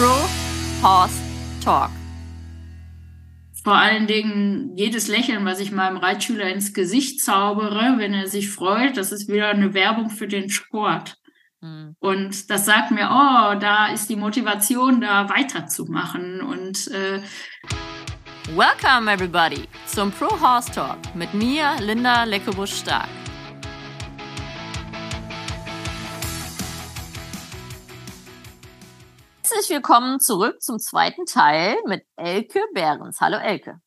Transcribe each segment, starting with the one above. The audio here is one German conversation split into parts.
Pro Horse Talk. Vor allen Dingen jedes Lächeln, was ich meinem Reitschüler ins Gesicht zaubere, wenn er sich freut, das ist wieder eine Werbung für den Sport. Mhm. Und das sagt mir, oh, da ist die Motivation, da weiterzumachen. Und äh, Welcome everybody zum Pro Horse Talk mit mir, Linda Leckebusch-Stark. Herzlich willkommen zurück zum zweiten Teil mit Elke Behrens. Hallo Elke.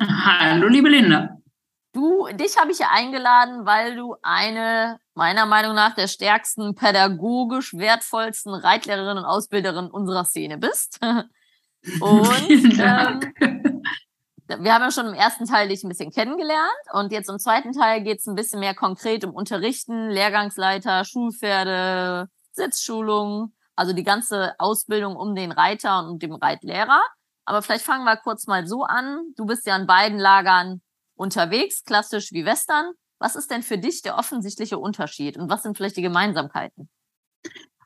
Hallo liebe Linda. Du, dich habe ich ja eingeladen, weil du eine meiner Meinung nach der stärksten pädagogisch wertvollsten Reitlehrerin und Ausbilderin unserer Szene bist. Und ähm, wir haben ja schon im ersten Teil dich ein bisschen kennengelernt und jetzt im zweiten Teil geht es ein bisschen mehr konkret um Unterrichten, Lehrgangsleiter, Schulpferde, Sitzschulung. Also die ganze Ausbildung um den Reiter und dem Reitlehrer. Aber vielleicht fangen wir kurz mal so an. Du bist ja in beiden Lagern unterwegs, klassisch wie Western. Was ist denn für dich der offensichtliche Unterschied und was sind vielleicht die Gemeinsamkeiten?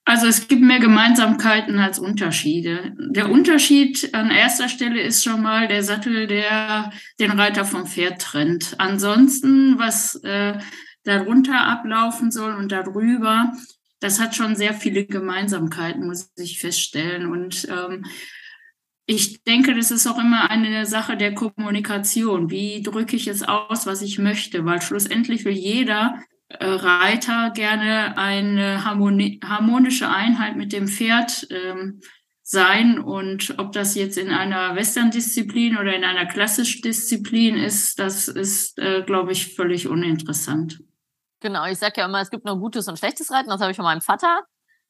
Also es gibt mehr Gemeinsamkeiten als Unterschiede. Der Unterschied an erster Stelle ist schon mal der Sattel, der den Reiter vom Pferd trennt. Ansonsten, was äh, darunter ablaufen soll und darüber, das hat schon sehr viele Gemeinsamkeiten, muss ich feststellen. Und ähm, ich denke, das ist auch immer eine Sache der Kommunikation. Wie drücke ich es aus, was ich möchte? Weil schlussendlich will jeder äh, Reiter gerne eine harmonische Einheit mit dem Pferd ähm, sein. Und ob das jetzt in einer Western-Disziplin oder in einer klassischen Disziplin ist, das ist, äh, glaube ich, völlig uninteressant. Genau, ich sage ja immer, es gibt nur gutes und schlechtes Reiten, das habe ich von meinem Vater.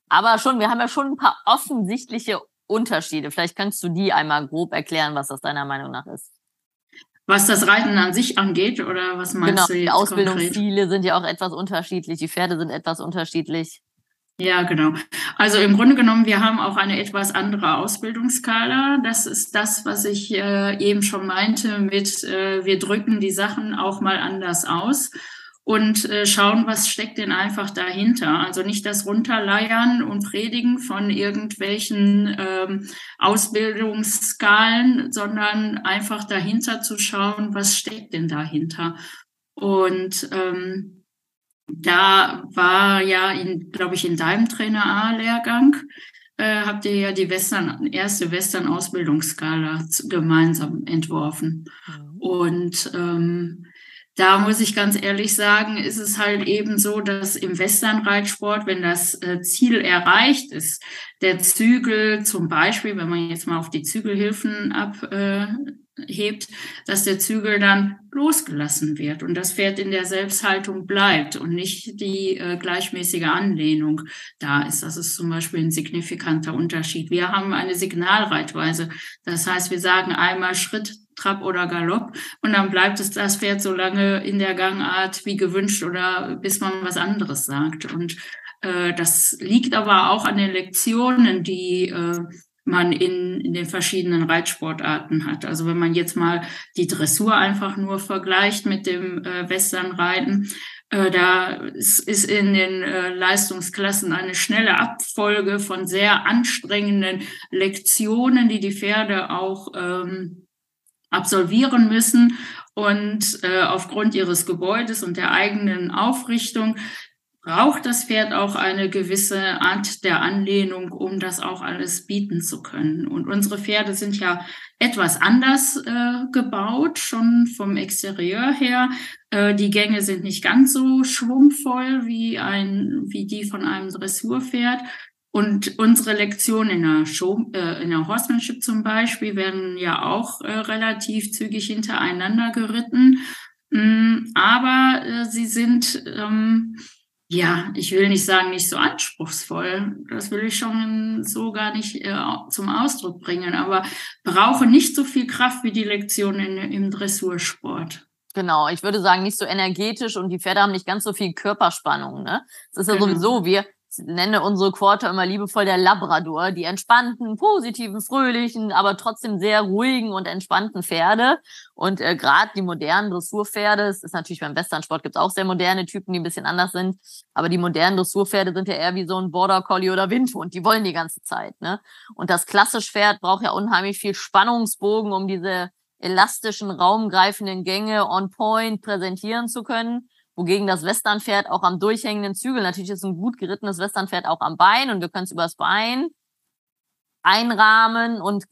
Aber schon, wir haben ja schon ein paar offensichtliche Unterschiede. Vielleicht kannst du die einmal grob erklären, was das deiner Meinung nach ist. Was das Reiten an sich angeht, oder was meinst genau, du jetzt Die Ausbildungsziele konkret? sind ja auch etwas unterschiedlich, die Pferde sind etwas unterschiedlich. Ja, genau. Also im Grunde genommen, wir haben auch eine etwas andere Ausbildungsskala. Das ist das, was ich äh, eben schon meinte mit, äh, wir drücken die Sachen auch mal anders aus und äh, schauen, was steckt denn einfach dahinter. Also nicht das Runterleiern und Predigen von irgendwelchen ähm, Ausbildungsskalen, sondern einfach dahinter zu schauen, was steckt denn dahinter. Und ähm, da war ja, glaube ich, in deinem Trainer A-Lehrgang, äh, habt ihr ja die Western, erste Western-Ausbildungsskala gemeinsam entworfen. Mhm. Und ähm, da muss ich ganz ehrlich sagen, ist es halt eben so, dass im Westernreitsport, wenn das äh, Ziel erreicht ist, der Zügel zum Beispiel, wenn man jetzt mal auf die Zügelhilfen abhebt, dass der Zügel dann losgelassen wird und das Pferd in der Selbsthaltung bleibt und nicht die äh, gleichmäßige Anlehnung da ist. Das ist zum Beispiel ein signifikanter Unterschied. Wir haben eine Signalreitweise. Das heißt, wir sagen einmal Schritt, Trab oder Galopp und dann bleibt es das Pferd so lange in der Gangart wie gewünscht oder bis man was anderes sagt. Und äh, das liegt aber auch an den Lektionen, die äh, man in, in den verschiedenen Reitsportarten hat. Also wenn man jetzt mal die Dressur einfach nur vergleicht mit dem äh, Westernreiten, äh, da ist, in den äh, Leistungsklassen eine schnelle Abfolge von sehr anstrengenden Lektionen, die die Pferde auch ähm, absolvieren müssen. Und äh, aufgrund ihres Gebäudes und der eigenen Aufrichtung braucht das Pferd auch eine gewisse Art der Anlehnung, um das auch alles bieten zu können. Und unsere Pferde sind ja etwas anders äh, gebaut, schon vom Exterieur her. Äh, die Gänge sind nicht ganz so schwungvoll wie ein, wie die von einem Dressurpferd. Und unsere Lektionen in der, Show, äh, in der Horsemanship zum Beispiel werden ja auch äh, relativ zügig hintereinander geritten. Mm, aber äh, sie sind, ähm, ja, ich will nicht sagen, nicht so anspruchsvoll. Das will ich schon so gar nicht äh, zum Ausdruck bringen. Aber brauche nicht so viel Kraft wie die Lektionen im Dressursport. Genau, ich würde sagen, nicht so energetisch und die Pferde haben nicht ganz so viel Körperspannung. Ne? Es ist ja genau. sowieso, wir nenne unsere Quarter immer liebevoll der Labrador, die entspannten, positiven, fröhlichen, aber trotzdem sehr ruhigen und entspannten Pferde. Und äh, gerade die modernen Dressurpferde, es ist natürlich beim Westernsport gibt es auch sehr moderne Typen, die ein bisschen anders sind, aber die modernen Dressurpferde sind ja eher wie so ein Border Collie oder Windhund, die wollen die ganze Zeit. Ne? Und das klassische Pferd braucht ja unheimlich viel Spannungsbogen, um diese elastischen, raumgreifenden Gänge on point präsentieren zu können wogegen das Westernpferd auch am durchhängenden Zügel, natürlich ist ein gut gerittenes Westernpferd auch am Bein und wir können es übers Bein einrahmen und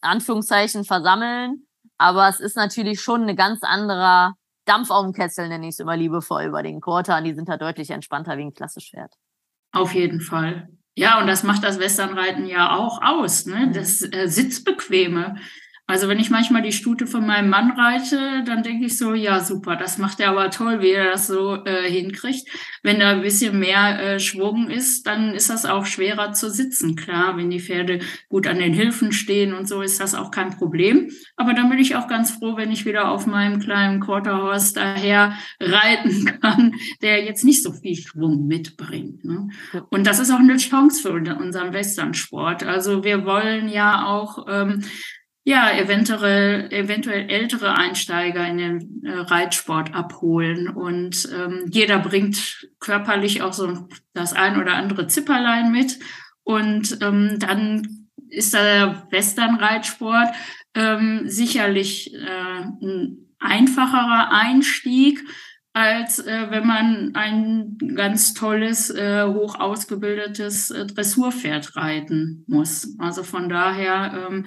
Anführungszeichen versammeln. Aber es ist natürlich schon eine ganz anderer Dampf auf dem Kessel, nenne ich es immer liebevoll, über den Quarter. Die sind da deutlich entspannter wie ein klassisch Pferd. Auf jeden Fall. Ja, und das macht das Westernreiten ja auch aus, ne? Mhm. Das äh, Sitzbequeme. Also wenn ich manchmal die Stute von meinem Mann reite, dann denke ich so, ja super, das macht er aber toll, wie er das so äh, hinkriegt. Wenn da ein bisschen mehr äh, Schwung ist, dann ist das auch schwerer zu sitzen. Klar, wenn die Pferde gut an den Hilfen stehen und so, ist das auch kein Problem. Aber dann bin ich auch ganz froh, wenn ich wieder auf meinem kleinen Quarterhorse daher reiten kann, der jetzt nicht so viel Schwung mitbringt. Ne? Und das ist auch eine Chance für unseren Westernsport. Also wir wollen ja auch ähm, ja, eventuell, eventuell ältere Einsteiger in den äh, Reitsport abholen. Und ähm, jeder bringt körperlich auch so das ein oder andere Zipperlein mit. Und ähm, dann ist der Western-Reitsport ähm, sicherlich äh, ein einfacherer Einstieg, als äh, wenn man ein ganz tolles, äh, hoch ausgebildetes äh, Dressurpferd reiten muss. Also von daher ähm,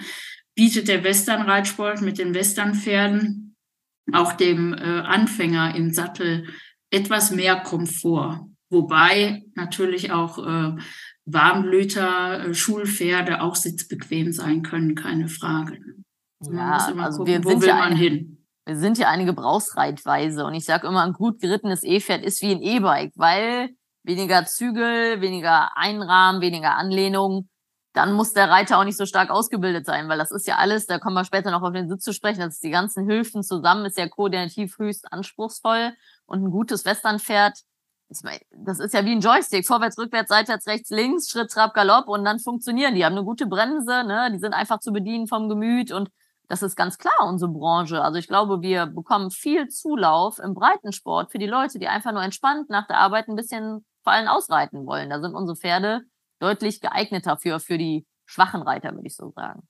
bietet der Westernreitsport mit den Westernpferden auch dem äh, Anfänger im Sattel etwas mehr Komfort. Wobei natürlich auch äh, Warmblüter, äh, Schulpferde auch sitzbequem sein können, keine Frage. Ja, also gucken, wir sind ja eine, hin? Wir sind ja eine Gebrauchsreitweise und ich sage immer, ein gut gerittenes E-Pferd ist wie ein E-Bike, weil weniger Zügel, weniger Einrahmen, weniger Anlehnung dann muss der Reiter auch nicht so stark ausgebildet sein, weil das ist ja alles, da kommen wir später noch auf den Sitz zu sprechen, das ist die ganzen Hilfen zusammen, ist ja koordinativ höchst anspruchsvoll und ein gutes Westernpferd, das ist ja wie ein Joystick, vorwärts, rückwärts, seitwärts, rechts, links, Schritt, Trab, Galopp und dann funktionieren die, haben eine gute Bremse, ne, die sind einfach zu bedienen vom Gemüt und das ist ganz klar unsere Branche. Also ich glaube, wir bekommen viel Zulauf im Breitensport für die Leute, die einfach nur entspannt nach der Arbeit ein bisschen vor allem ausreiten wollen. Da sind unsere Pferde deutlich geeigneter für, für die schwachen Reiter, würde ich so sagen.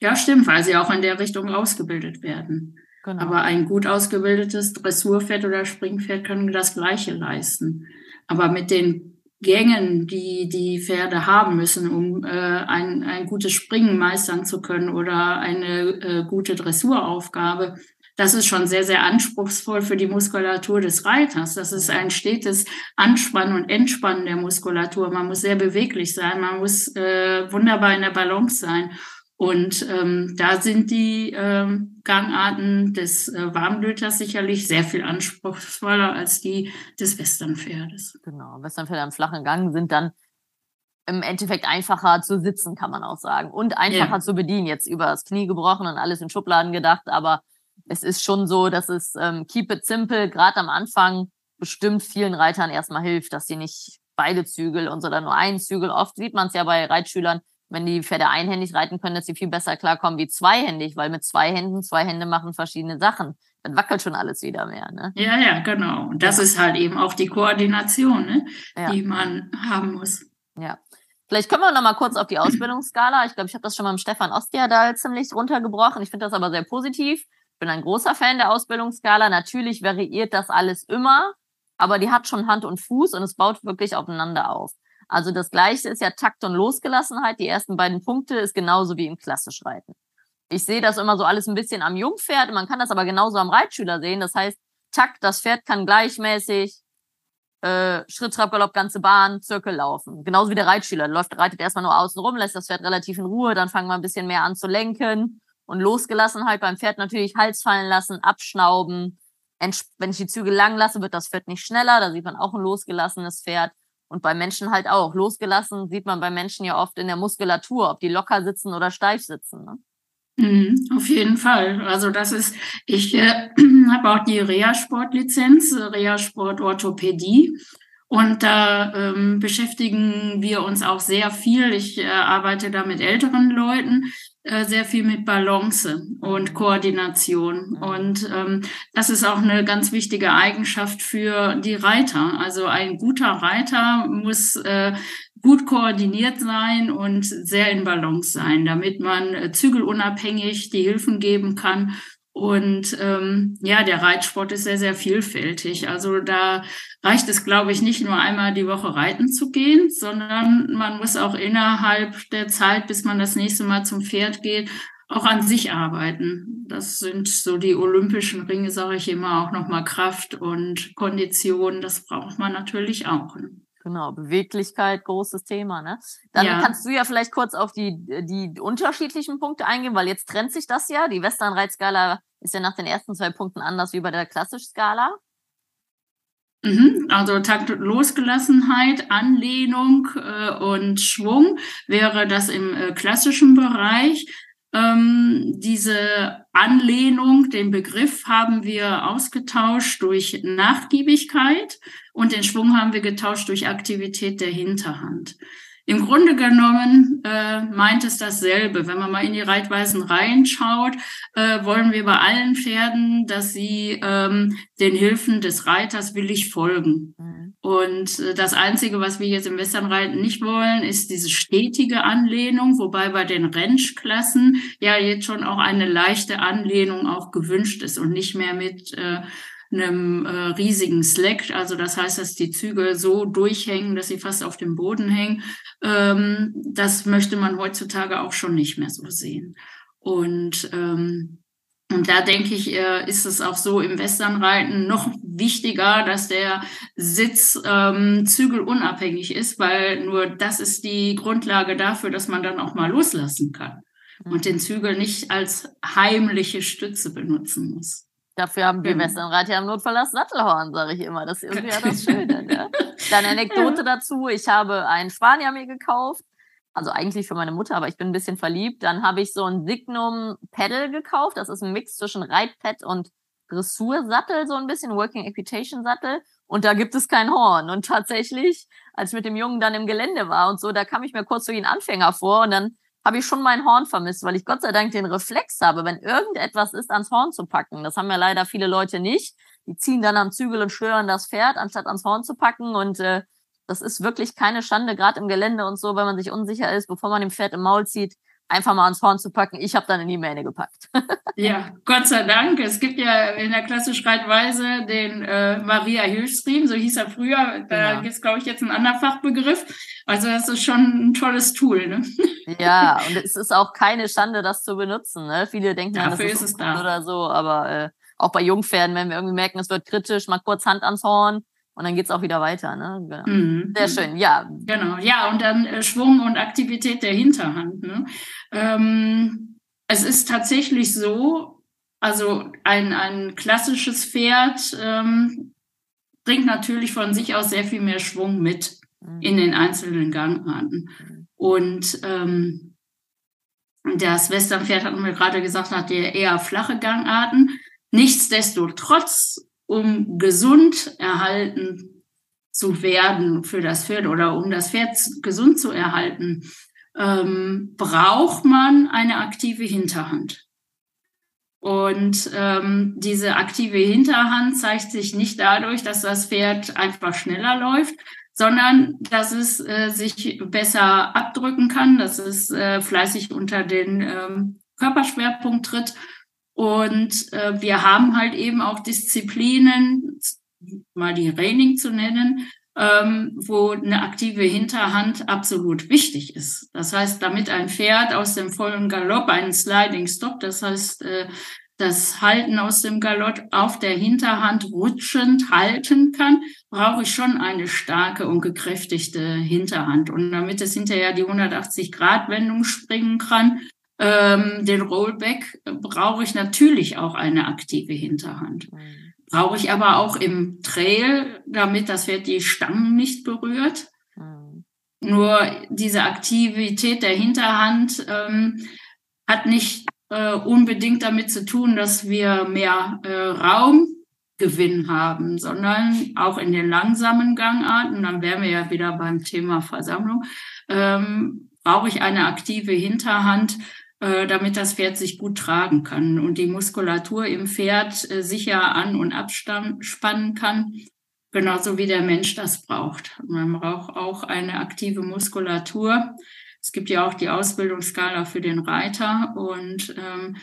Ja, stimmt, weil sie auch in der Richtung ausgebildet werden. Genau. Aber ein gut ausgebildetes Dressurpferd oder Springpferd können das Gleiche leisten. Aber mit den Gängen, die die Pferde haben müssen, um äh, ein, ein gutes Springen meistern zu können oder eine äh, gute Dressuraufgabe, das ist schon sehr, sehr anspruchsvoll für die Muskulatur des Reiters. Das ist ein stetes Anspannen und Entspannen der Muskulatur. Man muss sehr beweglich sein, man muss äh, wunderbar in der Balance sein. Und ähm, da sind die ähm, Gangarten des äh, Warmblüters sicherlich sehr viel anspruchsvoller als die des Westernpferdes. Genau, Westernpferde am flachen Gang sind dann im Endeffekt einfacher zu sitzen, kann man auch sagen. Und einfacher ja. zu bedienen. Jetzt über das Knie gebrochen und alles in Schubladen gedacht, aber es ist schon so, dass es ähm, keep it simple, gerade am Anfang bestimmt vielen Reitern erstmal hilft, dass sie nicht beide Zügel und so dann nur einen Zügel. Oft sieht man es ja bei Reitschülern, wenn die Pferde einhändig reiten können, dass sie viel besser klarkommen wie zweihändig, weil mit zwei Händen, zwei Hände machen verschiedene Sachen. Dann wackelt schon alles wieder mehr. Ne? Ja, ja, genau. Und das ja. ist halt eben auch die Koordination, ne? Ja. die man haben muss. Ja. Vielleicht kommen wir noch mal kurz auf die Ausbildungsskala. Ich glaube, ich habe das schon mal mit Stefan Ostiadal ziemlich runtergebrochen. Ich finde das aber sehr positiv bin ein großer Fan der Ausbildungsskala. Natürlich variiert das alles immer, aber die hat schon Hand und Fuß und es baut wirklich aufeinander auf. Also das Gleiche ist ja Takt und Losgelassenheit. Die ersten beiden Punkte ist genauso wie im Klassischreiten. Ich sehe das immer so alles ein bisschen am Jungpferd. Man kann das aber genauso am Reitschüler sehen. Das heißt, Takt, das Pferd kann gleichmäßig äh, Schritt, Trab, Galopp, ganze Bahn, Zirkel laufen. Genauso wie der Reitschüler. Läuft, reitet erstmal nur außen rum, lässt das Pferd relativ in Ruhe, dann fangen wir ein bisschen mehr an zu lenken und losgelassen halt beim Pferd natürlich Hals fallen lassen, abschnauben. Wenn ich die Zügel lang lasse, wird das Pferd nicht schneller. Da sieht man auch ein losgelassenes Pferd. Und bei Menschen halt auch. Losgelassen sieht man bei Menschen ja oft in der Muskulatur, ob die locker sitzen oder steif sitzen. Ne? Mhm, auf jeden Fall. Also das ist, ich äh, habe auch die Reha-Sport-Lizenz, Reha-Sport-Orthopädie. Und da ähm, beschäftigen wir uns auch sehr viel. Ich äh, arbeite da mit älteren Leuten, äh, sehr viel mit Balance und Koordination. Und ähm, das ist auch eine ganz wichtige Eigenschaft für die Reiter. Also ein guter Reiter muss äh, gut koordiniert sein und sehr in Balance sein, damit man äh, zügelunabhängig die Hilfen geben kann und ähm, ja, der Reitsport ist sehr, sehr vielfältig. Also da reicht es, glaube ich, nicht nur einmal die Woche reiten zu gehen, sondern man muss auch innerhalb der Zeit, bis man das nächste Mal zum Pferd geht, auch an sich arbeiten. Das sind so die olympischen Ringe, sage ich immer, auch nochmal Kraft und Kondition. Das braucht man natürlich auch. Ne? Genau, Beweglichkeit, großes Thema, ne? Dann ja. kannst du ja vielleicht kurz auf die, die unterschiedlichen Punkte eingehen, weil jetzt trennt sich das ja. Die Westernreitskala ist ja nach den ersten zwei Punkten anders wie bei der klassischen Skala. Mhm, also Takt Losgelassenheit, Anlehnung äh, und Schwung wäre das im äh, klassischen Bereich. Ähm, diese Anlehnung, den Begriff haben wir ausgetauscht durch Nachgiebigkeit und den Schwung haben wir getauscht durch Aktivität der Hinterhand. Im Grunde genommen äh, meint es dasselbe. Wenn man mal in die Reitweisen reinschaut, äh, wollen wir bei allen Pferden, dass sie ähm, den Hilfen des Reiters willig folgen. Mhm. Und äh, das Einzige, was wir jetzt im Westernreiten nicht wollen, ist diese stetige Anlehnung, wobei bei den Rentschklassen ja jetzt schon auch eine leichte Anlehnung auch gewünscht ist und nicht mehr mit äh, einem äh, riesigen Slack. Also das heißt, dass die Züge so durchhängen, dass sie fast auf dem Boden hängen. Ähm, das möchte man heutzutage auch schon nicht mehr so sehen. Und ähm, und da denke ich, äh, ist es auch so im Westernreiten noch wichtiger, dass der Sitz ähm, zügelunabhängig ist, weil nur das ist die Grundlage dafür, dass man dann auch mal loslassen kann und den Zügel nicht als heimliche Stütze benutzen muss. Dafür haben wir Westernreit ja im Notfall das Sattelhorn, sage ich immer. Das ist irgendwie ja das Schöne. Ne? Dann Anekdote ja. dazu. Ich habe einen Spanier mir gekauft. Also eigentlich für meine Mutter, aber ich bin ein bisschen verliebt. Dann habe ich so ein Signum Pedal gekauft. Das ist ein Mix zwischen Reitpad und Dressursattel, so ein bisschen Working Equitation Sattel. Und da gibt es kein Horn. Und tatsächlich, als ich mit dem Jungen dann im Gelände war und so, da kam ich mir kurz wie ein Anfänger vor und dann habe ich schon mein Horn vermisst, weil ich Gott sei Dank den Reflex habe, wenn irgendetwas ist, ans Horn zu packen. Das haben ja leider viele Leute nicht. Die ziehen dann am Zügel und stören das Pferd, anstatt ans Horn zu packen. Und äh, das ist wirklich keine Schande, gerade im Gelände und so, wenn man sich unsicher ist, bevor man dem Pferd im Maul zieht, einfach mal ans Horn zu packen. Ich habe dann in die Mähne gepackt. ja, Gott sei Dank. Es gibt ja in der klassischen Reitweise den äh, Maria Hilfsriemen, so hieß er früher. Da genau. gibt es, glaube ich, jetzt einen anderen Fachbegriff. Also das ist schon ein tolles Tool. Ne? ja, und es ist auch keine Schande, das zu benutzen. Ne? Viele denken, Dafür das ist, ist es da. oder so, aber äh, auch bei Jungpferden, wenn wir irgendwie merken, es wird kritisch, mal kurz Hand ans Horn und dann geht's auch wieder weiter. Ne? Genau. Mhm. Sehr schön, ja. Genau, ja, und dann äh, Schwung und Aktivität der Hinterhand. Ne? Ähm, es ist tatsächlich so, also ein, ein klassisches Pferd ähm, bringt natürlich von sich aus sehr viel mehr Schwung mit mhm. in den einzelnen Gangarten. Mhm. Und ähm, das Westernpferd, hatten wir gerade gesagt, hat eher flache Gangarten. Nichtsdestotrotz um gesund erhalten zu werden für das Pferd oder um das Pferd gesund zu erhalten, ähm, braucht man eine aktive Hinterhand. Und ähm, diese aktive Hinterhand zeigt sich nicht dadurch, dass das Pferd einfach schneller läuft, sondern dass es äh, sich besser abdrücken kann, dass es äh, fleißig unter den ähm, Körperschwerpunkt tritt und äh, wir haben halt eben auch Disziplinen, mal die Reining zu nennen, ähm, wo eine aktive Hinterhand absolut wichtig ist. Das heißt, damit ein Pferd aus dem vollen Galopp einen Sliding Stop, das heißt, äh, das Halten aus dem Galopp auf der Hinterhand rutschend halten kann, brauche ich schon eine starke und gekräftigte Hinterhand. Und damit es hinterher die 180-Grad-Wendung springen kann, ähm, den Rollback, brauche ich natürlich auch eine aktive Hinterhand. Brauche ich aber auch im Trail, damit das Pferd die Stangen nicht berührt. Mhm. Nur diese Aktivität der Hinterhand ähm, hat nicht äh, unbedingt damit zu tun, dass wir mehr äh, Raum Gewinn haben, sondern auch in den langsamen Gangarten, dann wären wir ja wieder beim Thema Versammlung, ähm, brauche ich eine aktive Hinterhand, damit das Pferd sich gut tragen kann und die Muskulatur im Pferd äh, sicher an- und abspannen kann, genauso wie der Mensch das braucht. Man braucht auch eine aktive Muskulatur. Es gibt ja auch die Ausbildungsskala für den Reiter und ähm,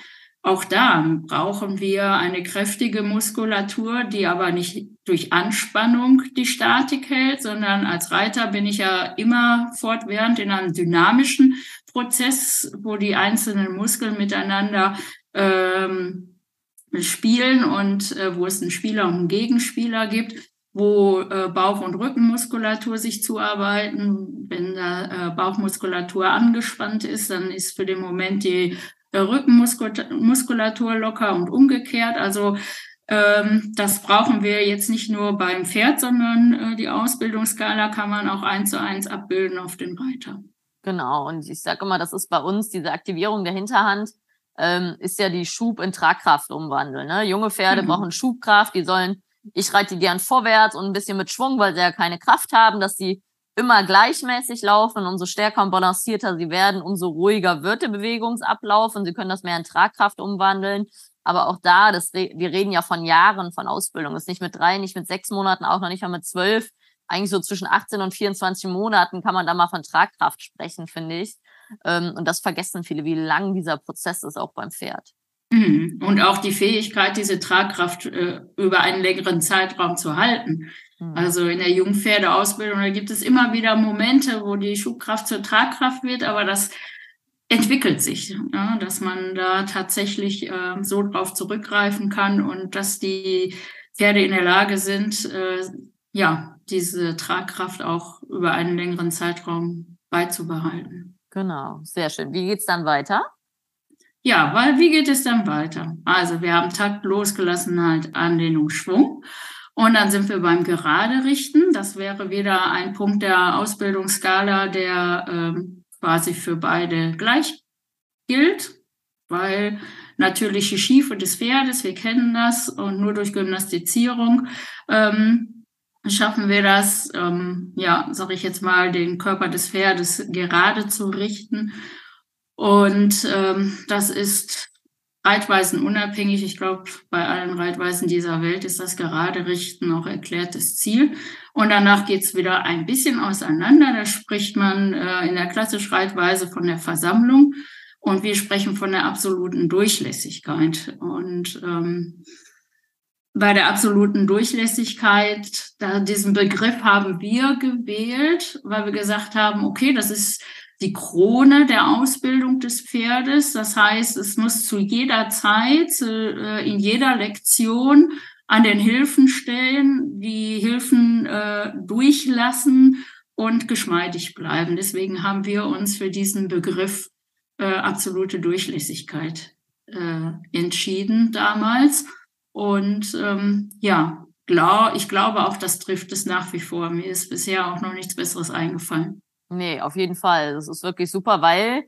auch da brauchen wir eine kräftige Muskulatur, die aber nicht durch Anspannung die Statik hält, sondern als Reiter bin ich ja immer fortwährend in einem dynamischen Prozess, wo die einzelnen Muskeln miteinander ähm, spielen und äh, wo es einen Spieler und einen Gegenspieler gibt, wo äh, Bauch- und Rückenmuskulatur sich zuarbeiten. Wenn da äh, Bauchmuskulatur angespannt ist, dann ist für den Moment die Rückenmuskulatur locker und umgekehrt. Also ähm, das brauchen wir jetzt nicht nur beim Pferd, sondern äh, die Ausbildungsskala kann man auch eins zu eins abbilden auf den Reiter. Genau, und ich sage immer, das ist bei uns diese Aktivierung der Hinterhand, ähm, ist ja die Schub in Tragkraft umwandeln. Ne? Junge Pferde mhm. brauchen Schubkraft, die sollen, ich reite die gern vorwärts und ein bisschen mit Schwung, weil sie ja keine Kraft haben, dass sie immer gleichmäßig laufen. Und umso stärker und balancierter sie werden, umso ruhiger wird der Bewegungsablauf und sie können das mehr in Tragkraft umwandeln. Aber auch da, das, wir reden ja von Jahren von Ausbildung. Das ist nicht mit drei, nicht mit sechs Monaten, auch noch nicht mal mit zwölf. Eigentlich so zwischen 18 und 24 Monaten kann man da mal von Tragkraft sprechen, finde ich. Ähm, und das vergessen viele, wie lang dieser Prozess ist, auch beim Pferd. Mhm. Und auch die Fähigkeit, diese Tragkraft äh, über einen längeren Zeitraum zu halten. Mhm. Also in der Jungpferdeausbildung, da gibt es immer wieder Momente, wo die Schubkraft zur Tragkraft wird, aber das entwickelt sich, ja, dass man da tatsächlich äh, so drauf zurückgreifen kann und dass die Pferde in der Lage sind, äh, ja, diese Tragkraft auch über einen längeren Zeitraum beizubehalten. Genau, sehr schön. Wie geht's dann weiter? Ja, weil wie geht es dann weiter? Also wir haben Takt, Losgelassenheit, Anlehnung, Schwung. Und dann sind wir beim Gerade richten. Das wäre wieder ein Punkt der Ausbildungsskala, der ähm, quasi für beide gleich gilt, weil natürlich die Schiefe des Pferdes, wir kennen das, und nur durch Gymnastizierung ähm, schaffen wir das, ähm, ja, sage ich jetzt mal, den Körper des Pferdes gerade zu richten. Und ähm, das ist Reitweisen unabhängig. Ich glaube, bei allen Reitweisen dieser Welt ist das gerade Richten auch erklärtes Ziel. Und danach geht's wieder ein bisschen auseinander. Da spricht man äh, in der klassischen Reitweise von der Versammlung und wir sprechen von der absoluten Durchlässigkeit. Und ähm, bei der absoluten Durchlässigkeit, da diesen Begriff haben wir gewählt, weil wir gesagt haben, okay, das ist die Krone der Ausbildung des Pferdes. Das heißt, es muss zu jeder Zeit, äh, in jeder Lektion an den Hilfen stellen, die Hilfen äh, durchlassen und geschmeidig bleiben. Deswegen haben wir uns für diesen Begriff äh, absolute Durchlässigkeit entschieden damals. Und ähm, ja, glaub, ich glaube auch, das trifft es nach wie vor. Mir ist bisher auch noch nichts Besseres eingefallen. Nee, auf jeden Fall. Das ist wirklich super, weil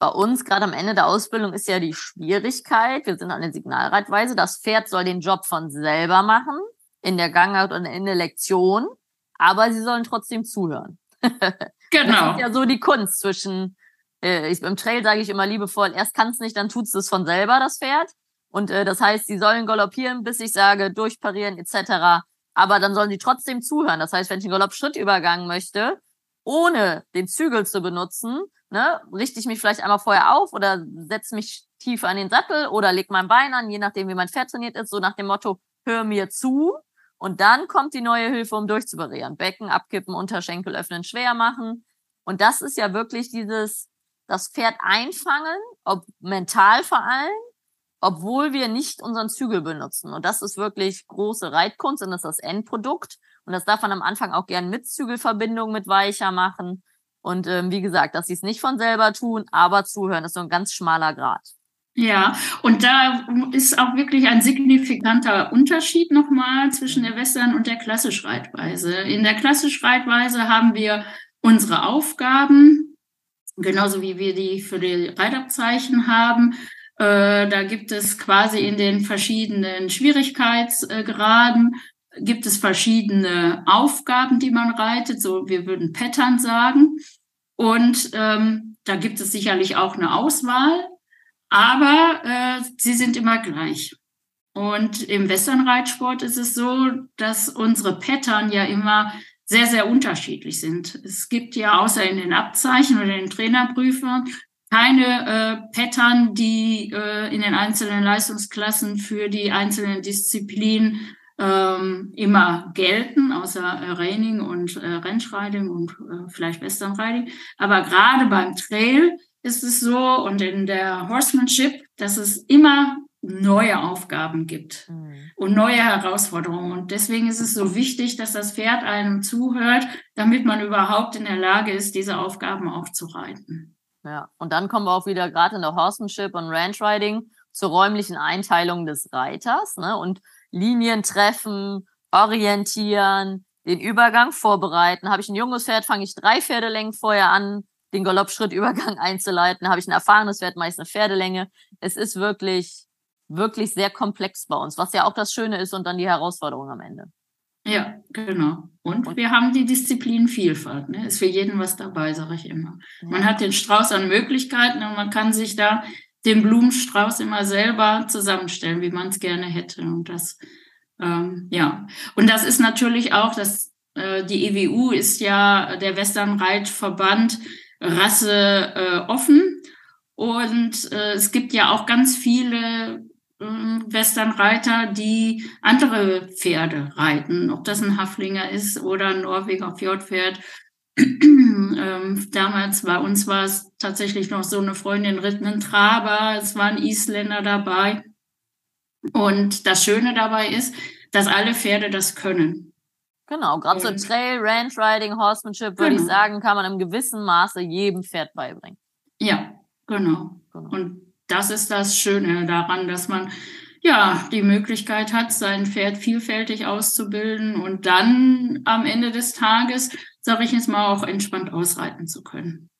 bei uns gerade am Ende der Ausbildung ist ja die Schwierigkeit, wir sind an der Signalreitweise, das Pferd soll den Job von selber machen, in der Gangart und in der Lektion, aber sie sollen trotzdem zuhören. Genau. Das ist ja so die Kunst zwischen, äh, ich, im Trail sage ich immer liebevoll, erst kann es nicht, dann tut es von selber, das Pferd. Und äh, das heißt, sie sollen galoppieren, bis ich sage, durchparieren etc. Aber dann sollen sie trotzdem zuhören. Das heißt, wenn ich einen Galopp-Schrittübergang möchte, ohne den Zügel zu benutzen, ne, richte ich mich vielleicht einmal vorher auf oder setze mich tiefer an den Sattel oder leg mein Bein an, je nachdem, wie mein Pferd trainiert ist, so nach dem Motto, hör mir zu. Und dann kommt die neue Hilfe, um durchzubarieren. Becken abkippen, Unterschenkel öffnen, schwer machen. Und das ist ja wirklich dieses, das Pferd einfangen, ob mental vor allem, obwohl wir nicht unseren Zügel benutzen. Und das ist wirklich große Reitkunst und das ist das Endprodukt. Und das darf man am Anfang auch gern mit Zügelverbindung mit weicher machen. Und ähm, wie gesagt, dass sie es nicht von selber tun, aber zuhören, ist so ein ganz schmaler Grad. Ja, und da ist auch wirklich ein signifikanter Unterschied nochmal zwischen der Western und der Klassisch-Reitweise. In der Klassisch-Reitweise haben wir unsere Aufgaben, genauso wie wir die für die Reitabzeichen haben, Äh, da gibt es quasi in den verschiedenen Schwierigkeitsgraden gibt es verschiedene Aufgaben, die man reitet. So, wir würden Pattern sagen. Und ähm, da gibt es sicherlich auch eine Auswahl, aber äh, sie sind immer gleich. Und im Westernreitsport ist es so, dass unsere Pattern ja immer sehr, sehr unterschiedlich sind. Es gibt ja außer in den Abzeichen oder in den Trainerprüfern keine äh, Pattern, die äh, in den einzelnen Leistungsklassen für die einzelnen Disziplinen ähm, immer gelten, außer äh, Reining und äh, Rennschreiding und äh, vielleicht Westernriding. Aber gerade beim Trail ist es so und in der Horsemanship, dass es immer neue Aufgaben gibt mhm. und neue Herausforderungen. Und deswegen ist es so wichtig, dass das Pferd einem zuhört, damit man überhaupt in der Lage ist, diese Aufgaben auch zu reiten. Ja, und dann kommen wir auch wieder gerade in der Horsemanship und Ranch Riding zur räumlichen Einteilung des Reiters ne? und Linien treffen, orientieren, den Übergang vorbereiten. Habe ich ein junges Pferd, fange ich drei Pferdelängen vorher an, den Galoppschrittübergang einzuleiten. Habe ich ein erfahrenes Pferd, meist eine Pferdelänge. Es ist wirklich wirklich sehr komplex bei uns, was ja auch das Schöne ist und dann die Herausforderung am Ende. Ja, genau. Und, und wir haben die Disziplinvielfalt. Ne? Ist für jeden was dabei, sage ich immer. Ja. Man hat den Strauß an Möglichkeiten und man kann sich da den Blumenstrauß immer selber zusammenstellen, wie man es gerne hätte. Und das, ähm, ja. Und das ist natürlich auch, dass äh, die EWU ist ja der Westernreitverband Rasse äh, offen. Und äh, es gibt ja auch ganz viele Westernreiter, die andere Pferde reiten, ob das ein Haflinger ist oder ein Norweger Fjordpferd. ähm, damals bei uns war es tatsächlich noch so eine Freundin ritt einen Traber, es waren Isländer dabei. Und das Schöne dabei ist, dass alle Pferde das können. Genau, gerade so Trail, Ranch Riding, Horsemanship, würde genau. ich sagen, kann man im gewissen Maße jedem Pferd beibringen. Ja, genau. genau. Und das ist das Schöne daran, dass man ja die Möglichkeit hat, sein Pferd vielfältig auszubilden und dann am Ende des Tages, sage ich jetzt mal, auch entspannt ausreiten zu können.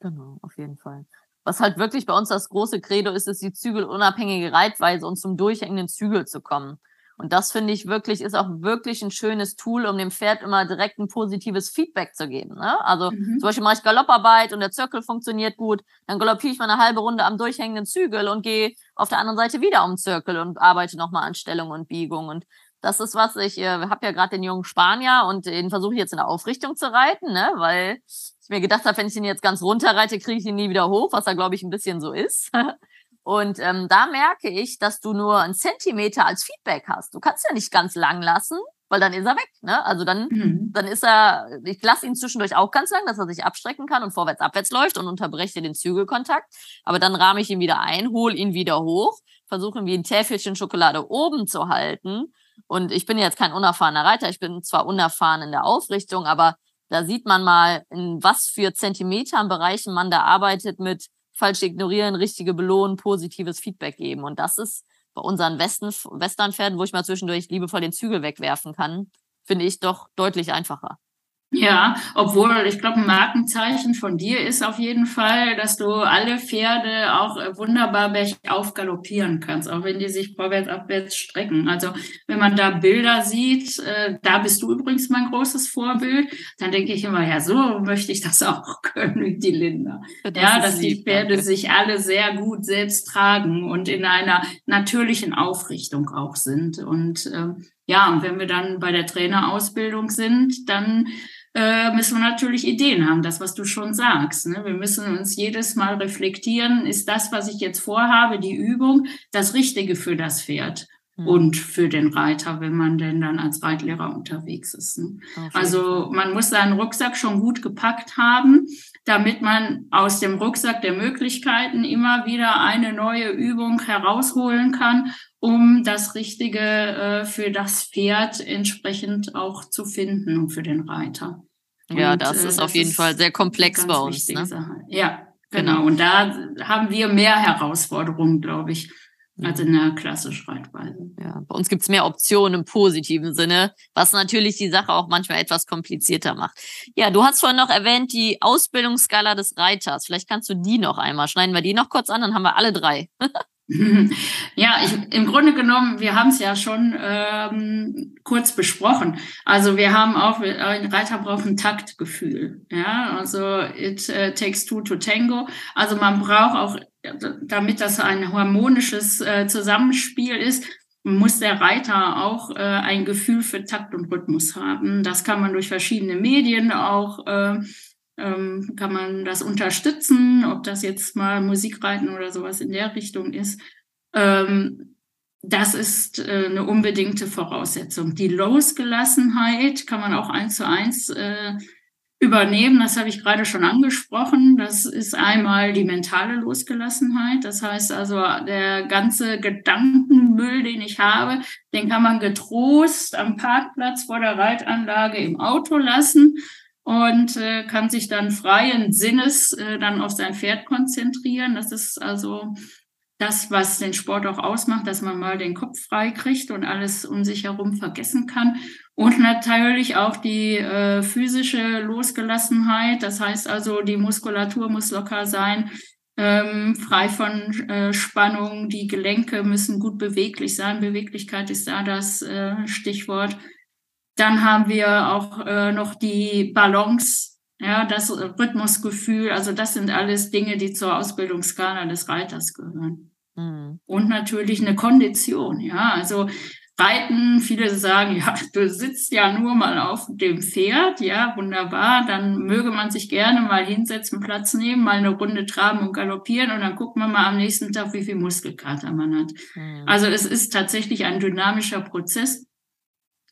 Genau, auf jeden Fall. Was halt wirklich bei uns das große Credo ist, ist die zügelunabhängige Reitweise und zum durchhängenden Zügel zu kommen. Und das finde ich wirklich, ist auch wirklich ein schönes Tool, um dem Pferd immer direkt ein positives Feedback zu geben. Ne? Also mhm. zum Beispiel mache ich Galopparbeit und der Zirkel funktioniert gut, dann galoppiere ich mal eine halbe Runde am durchhängenden Zügel und gehe auf der anderen Seite wieder um den Zirkel und arbeite nochmal an Stellung und Biegung. Und das ist was, ich äh, habe ja gerade den jungen Spanier und den versuche ich jetzt in der Aufrichtung zu reiten, ne? weil ich mir gedacht habe, wenn ich ihn jetzt ganz runter reite, kriege ich ihn nie wieder hoch, was da glaube ich ein bisschen so ist. Und ähm, da merke ich, dass du nur einen Zentimeter als Feedback hast. Du kannst ja nicht ganz lang lassen, weil dann ist er weg. Ne? Also dann, mhm. dann ist er, ich lasse ihn zwischendurch auch ganz lang, dass er sich abstrecken kann und vorwärts, abwärts läuft und unterbreche den Zügelkontakt. Aber dann rahme ich ihn wieder ein, hole ihn wieder hoch, versuche ihn wie ein Täfelchen Schokolade oben zu halten. Und ich bin jetzt kein unerfahrener Reiter, ich bin zwar unerfahren in der Aufrichtung, aber da sieht man mal, in was für Zentimetern Bereichen man da arbeitet mit falsch ignorieren, richtige belohnen, positives Feedback geben. Und das ist bei unseren Westen, Westernpferden, wo ich mal zwischendurch liebevoll den Zügel wegwerfen kann, finde ich doch deutlich einfacher. Ja, obwohl ich glaube, ein Markenzeichen von dir ist auf jeden Fall, dass du alle Pferde auch äh, wunderbar bergauf galoppieren kannst, auch wenn die sich vorwärts, abwärts strecken. Also wenn man da Bilder sieht, äh, da bist du übrigens mein großes Vorbild, dann denke ich immer, ja, so möchte ich das auch können wie die Linda. Das ja, dass die Pferde danke. sich alle sehr gut selbst tragen und in einer natürlichen Aufrichtung auch sind. Und ähm, ja, und wenn wir dann bei der Trainerausbildung sind, dann äh, müssen wir natürlich Ideen haben, das, was du schon sagst. Ne? Wir müssen uns jedes Mal reflektieren, ist das, was ich jetzt vorhabe, die Übung, das Richtige für das Pferd mhm. und für den Reiter, wenn man denn dann als Reitlehrer unterwegs ist. Ne? Also man muss seinen Rucksack schon gut gepackt haben, damit man aus dem Rucksack der Möglichkeiten immer wieder eine neue Übung herausholen kann, um das Richtige äh, für das Pferd entsprechend auch zu finden und für den Reiter. Ja, und, das äh, ist das auf jeden ist Fall sehr komplex bei uns. Ne? Ja, genau. genau. Und da haben wir mehr Herausforderungen, glaube ich, als in der klassischen Reitweise. Ja, bei uns gibt's mehr Optionen im positiven Sinne, was natürlich die Sache auch manchmal etwas komplizierter macht. Ja, du hast vorhin noch erwähnt, die Ausbildungsskala des Reiters. Vielleicht kannst du die noch einmal, schneiden wir die noch kurz an, dann haben wir alle drei. Ja, ich, im Grunde genommen, wir haben es ja schon ähm, kurz besprochen. Also wir haben auch, ein Reiter braucht ein Taktgefühl. Ja, also it uh, takes two to tango. Also man braucht auch, damit das ein harmonisches äh, Zusammenspiel ist, muss der Reiter auch äh, ein Gefühl für Takt und Rhythmus haben. Das kann man durch verschiedene Medien auch äh, ähm, kann man das unterstützen, ob das jetzt mal Musikreiten oder sowas in der Richtung ist. Ähm, das ist äh, eine unbedingte Voraussetzung. Die Losgelassenheit kann man auch eins zu eins äh, übernehmen. Das habe ich gerade schon angesprochen. Das ist einmal die mentale Losgelassenheit. Das heißt also, der ganze Gedankenmüll, den ich habe, den kann man getrost am Parkplatz vor der Reitanlage im Auto lassen und äh, kann sich dann freien Sinnes äh, dann auf sein Pferd konzentrieren. Das ist also das, was den Sport auch ausmacht, dass man mal den Kopf frei kriegt und alles um sich herum vergessen kann. Und natürlich auch die äh, physische Losgelassenheit. Das heißt also, die Muskulatur muss locker sein, ähm, frei von äh, Spannung. Die Gelenke müssen gut beweglich sein. Beweglichkeit ist da das äh, Stichwort. Dann haben wir auch äh, noch die Balance, ja, das Rhythmusgefühl. Also das sind alles Dinge, die zur Ausbildungsskala des Reiters gehören. Mhm. Und natürlich eine Kondition, ja. Also Reiten, viele sagen, ja, du sitzt ja nur mal auf dem Pferd, ja, wunderbar, dann möge man sich gerne mal hinsetzen, Platz nehmen, mal eine Runde traben und galoppieren und dann guckt man mal am nächsten Tag, wie viel Muskelkater man hat. Mhm. Also es ist tatsächlich ein dynamischer Prozess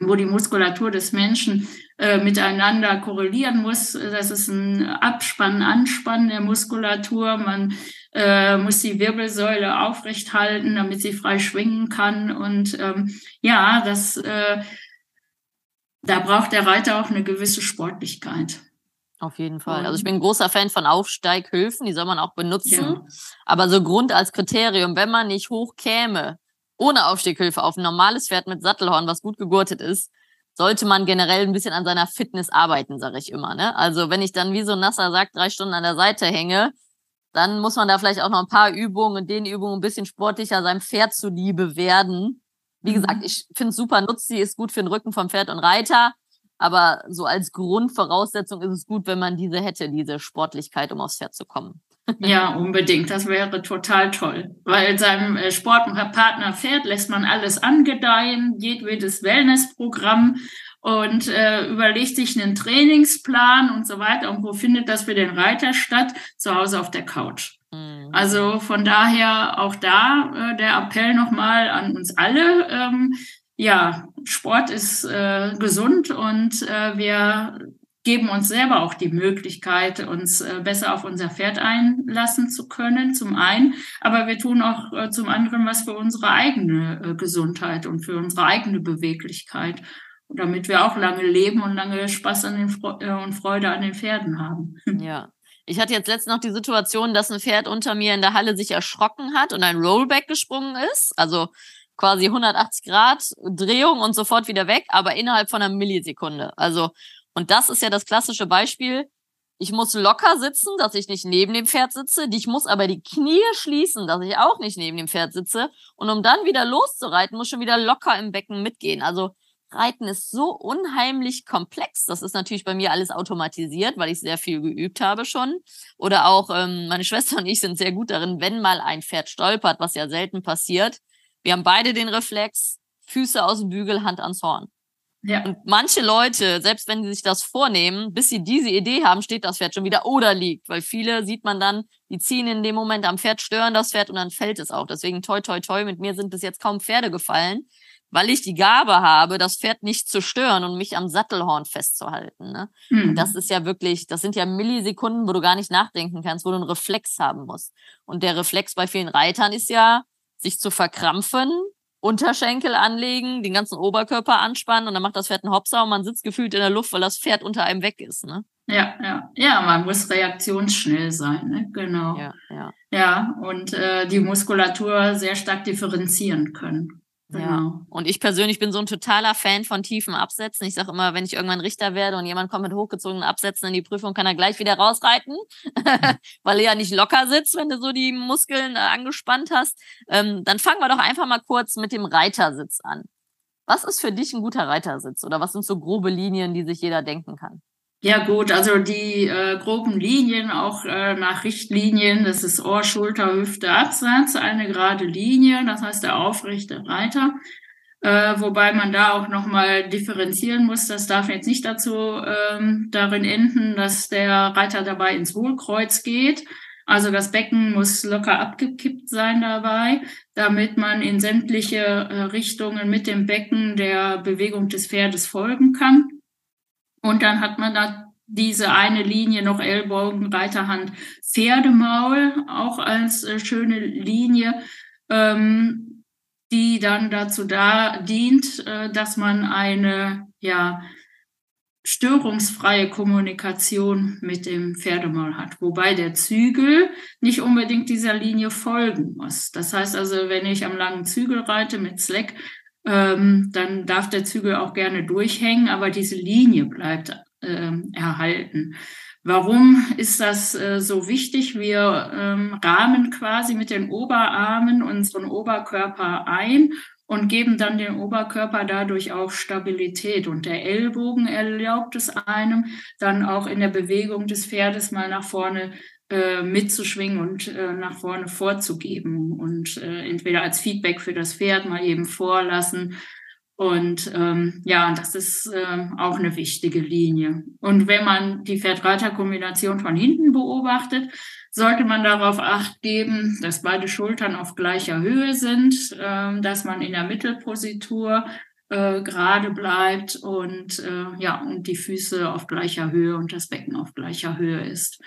wo die Muskulatur des Menschen äh, miteinander korrelieren muss. Das ist ein Abspannen, Anspannen der Muskulatur. Man äh, muss die Wirbelsäule aufrecht halten, damit sie frei schwingen kann. Und ähm, ja, das, äh, da braucht der Reiter auch eine gewisse Sportlichkeit. Auf jeden Fall. Also ich bin ein großer Fan von Aufsteighilfen, die soll man auch benutzen. Ja. Aber so Grund als Kriterium, wenn man nicht hoch käme, ohne Aufstieghilfe auf ein normales Pferd mit Sattelhorn, was gut gegurtet ist, sollte man generell ein bisschen an seiner Fitness arbeiten, sage ich immer. Ne? Also wenn ich dann wie so Nasser sagt, drei Stunden an der Seite hänge, dann muss man da vielleicht auch noch ein paar Übungen und den Übungen ein bisschen sportlicher seinem Pferd zuliebe werden. Wie mhm. gesagt, ich finde es super, nutzt sie, ist gut für den Rücken vom Pferd und Reiter. Aber so als Grundvoraussetzung ist es gut, wenn man diese hätte, diese Sportlichkeit, um aufs Pferd zu kommen. Ja, unbedingt. Das wäre total toll. Weil seinem äh, Sportpartner Pferd lässt man alles angedeihen, jedwedes Wellnessprogramm und äh, überlegt sich einen Trainingsplan und so weiter. Und wo findet das für den Reiter statt? Zu Hause auf der Couch. Mhm. Also von daher auch da äh, der Appell nochmal an uns alle. Ähm, ja, Sport ist äh, gesund und äh, wir geben uns selber auch die Möglichkeit, uns äh, besser auf unser Pferd einlassen zu können, zum einen, aber wir tun auch äh, zum anderen was für unsere eigene äh, Gesundheit und für unsere eigene Beweglichkeit, damit wir auch lange leben und lange Spaß an den Fre und Freude an den Pferden haben. Ja. Ich hatte jetzt letztens noch die Situation, dass ein Pferd unter mir in der Halle sich erschrocken hat und ein Rollback gesprungen ist. Also quasi 180 Grad Drehung und sofort wieder weg, aber innerhalb von einer Millisekunde. Also und das ist ja das klassische Beispiel. Ich muss locker sitzen, dass ich nicht neben dem Pferd sitze. Ich muss aber die Knie schließen, dass ich auch nicht neben dem Pferd sitze. Und um dann wieder loszureiten, muss schon wieder locker im Becken mitgehen. Also Reiten ist so unheimlich komplex. Das ist natürlich bei mir alles automatisiert, weil ich sehr viel geübt habe schon. Oder auch ähm, meine Schwester und ich sind sehr gut darin, wenn mal ein Pferd stolpert, was ja selten passiert. Wir haben beide den Reflex, Füße aus dem Bügel, Hand ans Horn. Ja. Und manche Leute, selbst wenn sie sich das vornehmen, bis sie diese Idee haben, steht das Pferd schon wieder oder liegt. Weil viele sieht man dann, die ziehen in dem Moment am Pferd, stören das Pferd und dann fällt es auch. Deswegen toi toi toi, mit mir sind bis jetzt kaum Pferde gefallen, weil ich die Gabe habe, das Pferd nicht zu stören und mich am Sattelhorn festzuhalten. Ne? Mhm. Und das ist ja wirklich, das sind ja Millisekunden, wo du gar nicht nachdenken kannst, wo du einen Reflex haben musst. Und der Reflex bei vielen Reitern ist ja, sich zu verkrampfen, Unterschenkel anlegen, den ganzen Oberkörper anspannen und dann macht das Pferd einen Hopser und man sitzt gefühlt in der Luft, weil das Pferd unter einem weg ist. Ne? Ja, ja, ja, man muss reaktionsschnell sein, ne? genau. Ja, ja. ja und äh, die Muskulatur sehr stark differenzieren können. Genau. Ja. Und ich persönlich bin so ein totaler Fan von tiefen Absätzen. Ich sage immer, wenn ich irgendwann Richter werde und jemand kommt mit hochgezogenen Absätzen in die Prüfung, kann er gleich wieder rausreiten, weil er ja nicht locker sitzt, wenn du so die Muskeln äh, angespannt hast. Ähm, dann fangen wir doch einfach mal kurz mit dem Reitersitz an. Was ist für dich ein guter Reitersitz oder was sind so grobe Linien, die sich jeder denken kann? Ja gut, also die äh, groben Linien auch äh, nach Richtlinien, das ist Ohr, Schulter, Hüfte, Absatz, eine gerade Linie, das heißt der aufrechte Reiter. Äh, wobei man da auch nochmal differenzieren muss, das darf jetzt nicht dazu ähm, darin enden, dass der Reiter dabei ins Hohlkreuz geht. Also das Becken muss locker abgekippt sein dabei, damit man in sämtliche äh, Richtungen mit dem Becken der Bewegung des Pferdes folgen kann. Und dann hat man da diese eine Linie noch Ellbogen, Reiterhand, Pferdemaul, auch als äh, schöne Linie, ähm, die dann dazu da dient, äh, dass man eine ja, störungsfreie Kommunikation mit dem Pferdemaul hat, wobei der Zügel nicht unbedingt dieser Linie folgen muss. Das heißt also, wenn ich am langen Zügel reite mit Slack, ähm, dann darf der Zügel auch gerne durchhängen, aber diese Linie bleibt äh, erhalten. Warum ist das äh, so wichtig? Wir ähm, rahmen quasi mit den Oberarmen unseren Oberkörper ein und geben dann dem Oberkörper dadurch auch Stabilität. Und der Ellbogen erlaubt es einem, dann auch in der Bewegung des Pferdes mal nach vorne äh, mitzuschwingen und äh, nach vorne vorzugeben und äh, entweder als Feedback für das Pferd mal eben vorlassen. Und ähm, ja, das ist äh, auch eine wichtige Linie. Und wenn man die Pferd-Reiter-Kombination von hinten beobachtet, sollte man darauf acht geben, dass beide Schultern auf gleicher Höhe sind, äh, dass man in der Mittelpositur äh, gerade bleibt und äh, ja und die Füße auf gleicher Höhe und das Becken auf gleicher Höhe ist.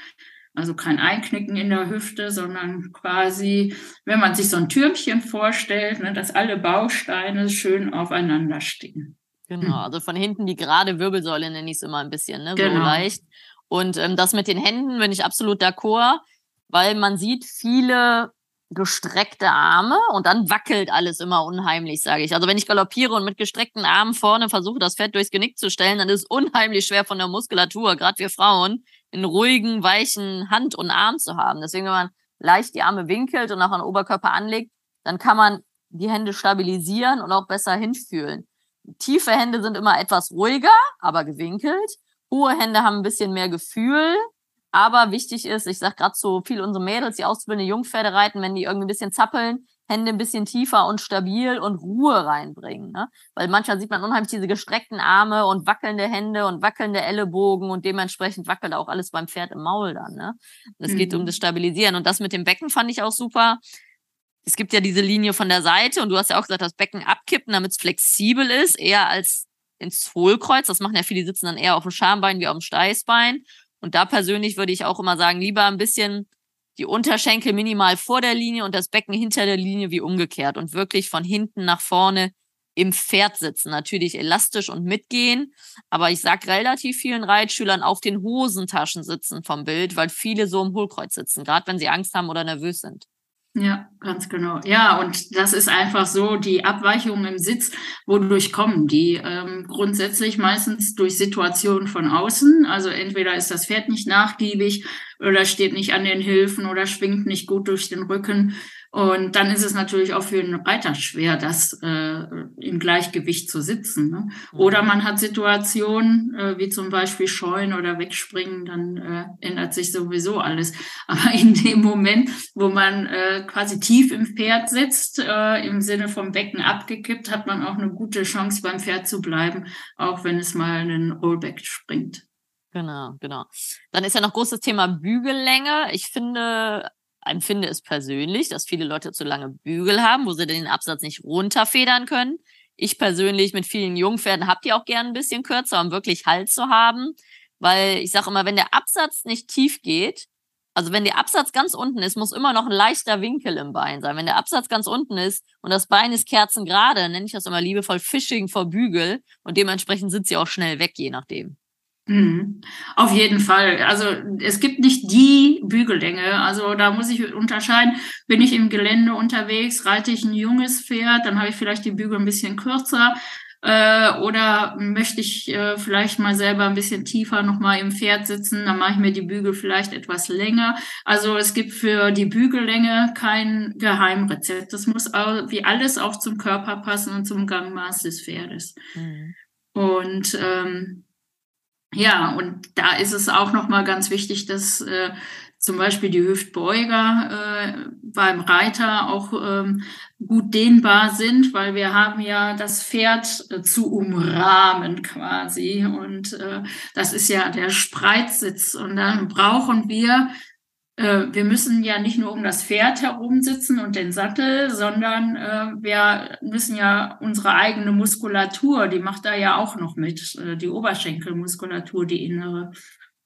Also kein Einknicken in der Hüfte, sondern quasi, wenn man sich so ein Türmchen vorstellt, ne, dass alle Bausteine schön aufeinander stehen. Genau, also von hinten die gerade Wirbelsäule nenne ich es immer ein bisschen, ne? Genau. so leicht. Und ähm, das mit den Händen bin ich absolut d'accord, weil man sieht viele gestreckte Arme und dann wackelt alles immer unheimlich, sage ich. Also wenn ich galoppiere und mit gestreckten Armen vorne versuche, das Pferd durchs Genick zu stellen, dann ist es unheimlich schwer von der Muskulatur, gerade wir Frauen, einen ruhigen, weichen Hand und Arm zu haben. Deswegen, wenn man leicht die Arme winkelt und auch an Oberkörper anlegt, dann kann man die Hände stabilisieren und auch besser hinfühlen. Tiefe Hände sind immer etwas ruhiger, aber gewinkelt. Hohe Hände haben ein bisschen mehr Gefühl. Aber wichtig ist, ich sag gerade so viel unsere Mädels, die auszubildende Jungpferde reiten, wenn die irgendwie ein bisschen zappeln, Hände ein bisschen tiefer und stabil und Ruhe reinbringen. Ne? Weil manchmal sieht man unheimlich diese gestreckten Arme und wackelnde Hände und wackelnde Ellenbogen und dementsprechend wackelt auch alles beim Pferd im Maul dann. Ne? Es mhm. geht um mhm. das Stabilisieren. Und das mit dem Becken fand ich auch super. Es gibt ja diese Linie von der Seite und du hast ja auch gesagt, das Becken abkippen, damit es flexibel ist, eher als ins Hohlkreuz. Das machen ja viele, die sitzen dann eher auf dem Schambein wie auf dem Steißbein. Und da persönlich würde ich auch immer sagen, lieber ein bisschen die Unterschenkel minimal vor der Linie und das Becken hinter der Linie wie umgekehrt und wirklich von hinten nach vorne im Pferd sitzen. Natürlich elastisch und mitgehen, aber ich sag relativ vielen Reitschülern auf den Hosentaschen sitzen vom Bild, weil viele so im Hohlkreuz sitzen, gerade wenn sie Angst haben oder nervös sind. Ja, ganz genau. Ja, und das ist einfach so die Abweichungen im Sitz, wodurch kommen die? Ähm, grundsätzlich meistens durch Situationen von außen. Also entweder ist das Pferd nicht nachgiebig oder steht nicht an den Hilfen oder schwingt nicht gut durch den Rücken. Und dann ist es natürlich auch für einen Reiter schwer, das äh, im Gleichgewicht zu sitzen. Ne? Mhm. Oder man hat Situationen äh, wie zum Beispiel Scheuen oder Wegspringen, dann äh, ändert sich sowieso alles. Aber in dem Moment, wo man äh, quasi tief im Pferd sitzt, äh, im Sinne vom Becken abgekippt, hat man auch eine gute Chance beim Pferd zu bleiben, auch wenn es mal einen Rollback springt. Genau, genau. Dann ist ja noch großes Thema Bügellänge. Ich finde, empfinde es persönlich, dass viele Leute zu lange Bügel haben, wo sie den Absatz nicht runterfedern können. Ich persönlich mit vielen Jungpferden habt ihr auch gern ein bisschen kürzer, um wirklich Halt zu haben. Weil ich sage immer, wenn der Absatz nicht tief geht, also wenn der Absatz ganz unten ist, muss immer noch ein leichter Winkel im Bein sein. Wenn der Absatz ganz unten ist und das Bein ist kerzengerade, nenne ich das immer liebevoll Fishing vor Bügel und dementsprechend sind sie auch schnell weg, je nachdem. Mhm. Auf jeden Fall. Also es gibt nicht die Bügellänge. Also da muss ich unterscheiden. Bin ich im Gelände unterwegs, reite ich ein junges Pferd, dann habe ich vielleicht die Bügel ein bisschen kürzer. Äh, oder möchte ich äh, vielleicht mal selber ein bisschen tiefer nochmal im Pferd sitzen, dann mache ich mir die Bügel vielleicht etwas länger. Also es gibt für die Bügellänge kein Geheimrezept. Das muss auch, wie alles auch zum Körper passen und zum Gangmaß des Pferdes. Mhm. Und ähm, ja, und da ist es auch nochmal ganz wichtig, dass äh, zum Beispiel die Hüftbeuger äh, beim Reiter auch ähm, gut dehnbar sind, weil wir haben ja das Pferd äh, zu umrahmen quasi. Und äh, das ist ja der Spreizsitz. Und dann brauchen wir wir müssen ja nicht nur um das Pferd herum sitzen und den Sattel, sondern äh, wir müssen ja unsere eigene Muskulatur, die macht da ja auch noch mit, äh, die Oberschenkelmuskulatur, die innere.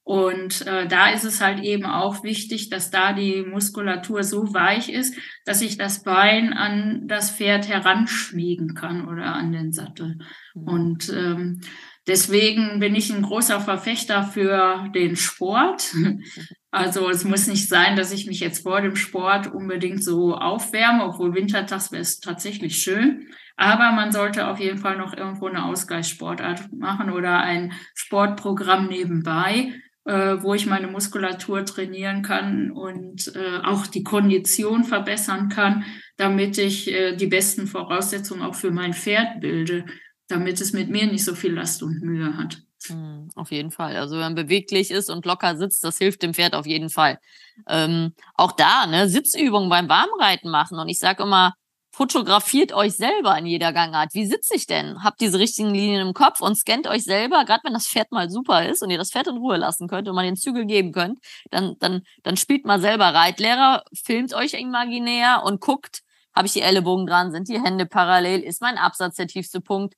Und äh, da ist es halt eben auch wichtig, dass da die Muskulatur so weich ist, dass ich das Bein an das Pferd heranschmiegen kann oder an den Sattel. Mhm. Und ähm, deswegen bin ich ein großer Verfechter für den Sport. Also es muss nicht sein, dass ich mich jetzt vor dem Sport unbedingt so aufwärme, obwohl wintertags wäre es tatsächlich schön. Aber man sollte auf jeden Fall noch irgendwo eine Ausgleichssportart machen oder ein Sportprogramm nebenbei, äh, wo ich meine Muskulatur trainieren kann und äh, auch die Kondition verbessern kann, damit ich äh, die besten Voraussetzungen auch für mein Pferd bilde, damit es mit mir nicht so viel Last und Mühe hat. Hm, auf jeden Fall. Also wenn man beweglich ist und locker sitzt, das hilft dem Pferd auf jeden Fall. Ähm, auch da, ne, Sitzübungen beim Warmreiten machen. Und ich sage immer, fotografiert euch selber in jeder Gangart. Wie sitze ich denn? Habt diese richtigen Linien im Kopf und scannt euch selber, gerade wenn das Pferd mal super ist und ihr das Pferd in Ruhe lassen könnt und mal den Zügel geben könnt, dann, dann, dann spielt mal selber Reitlehrer, filmt euch imaginär und guckt, habe ich die Ellenbogen dran, sind die Hände parallel, ist mein Absatz der tiefste Punkt,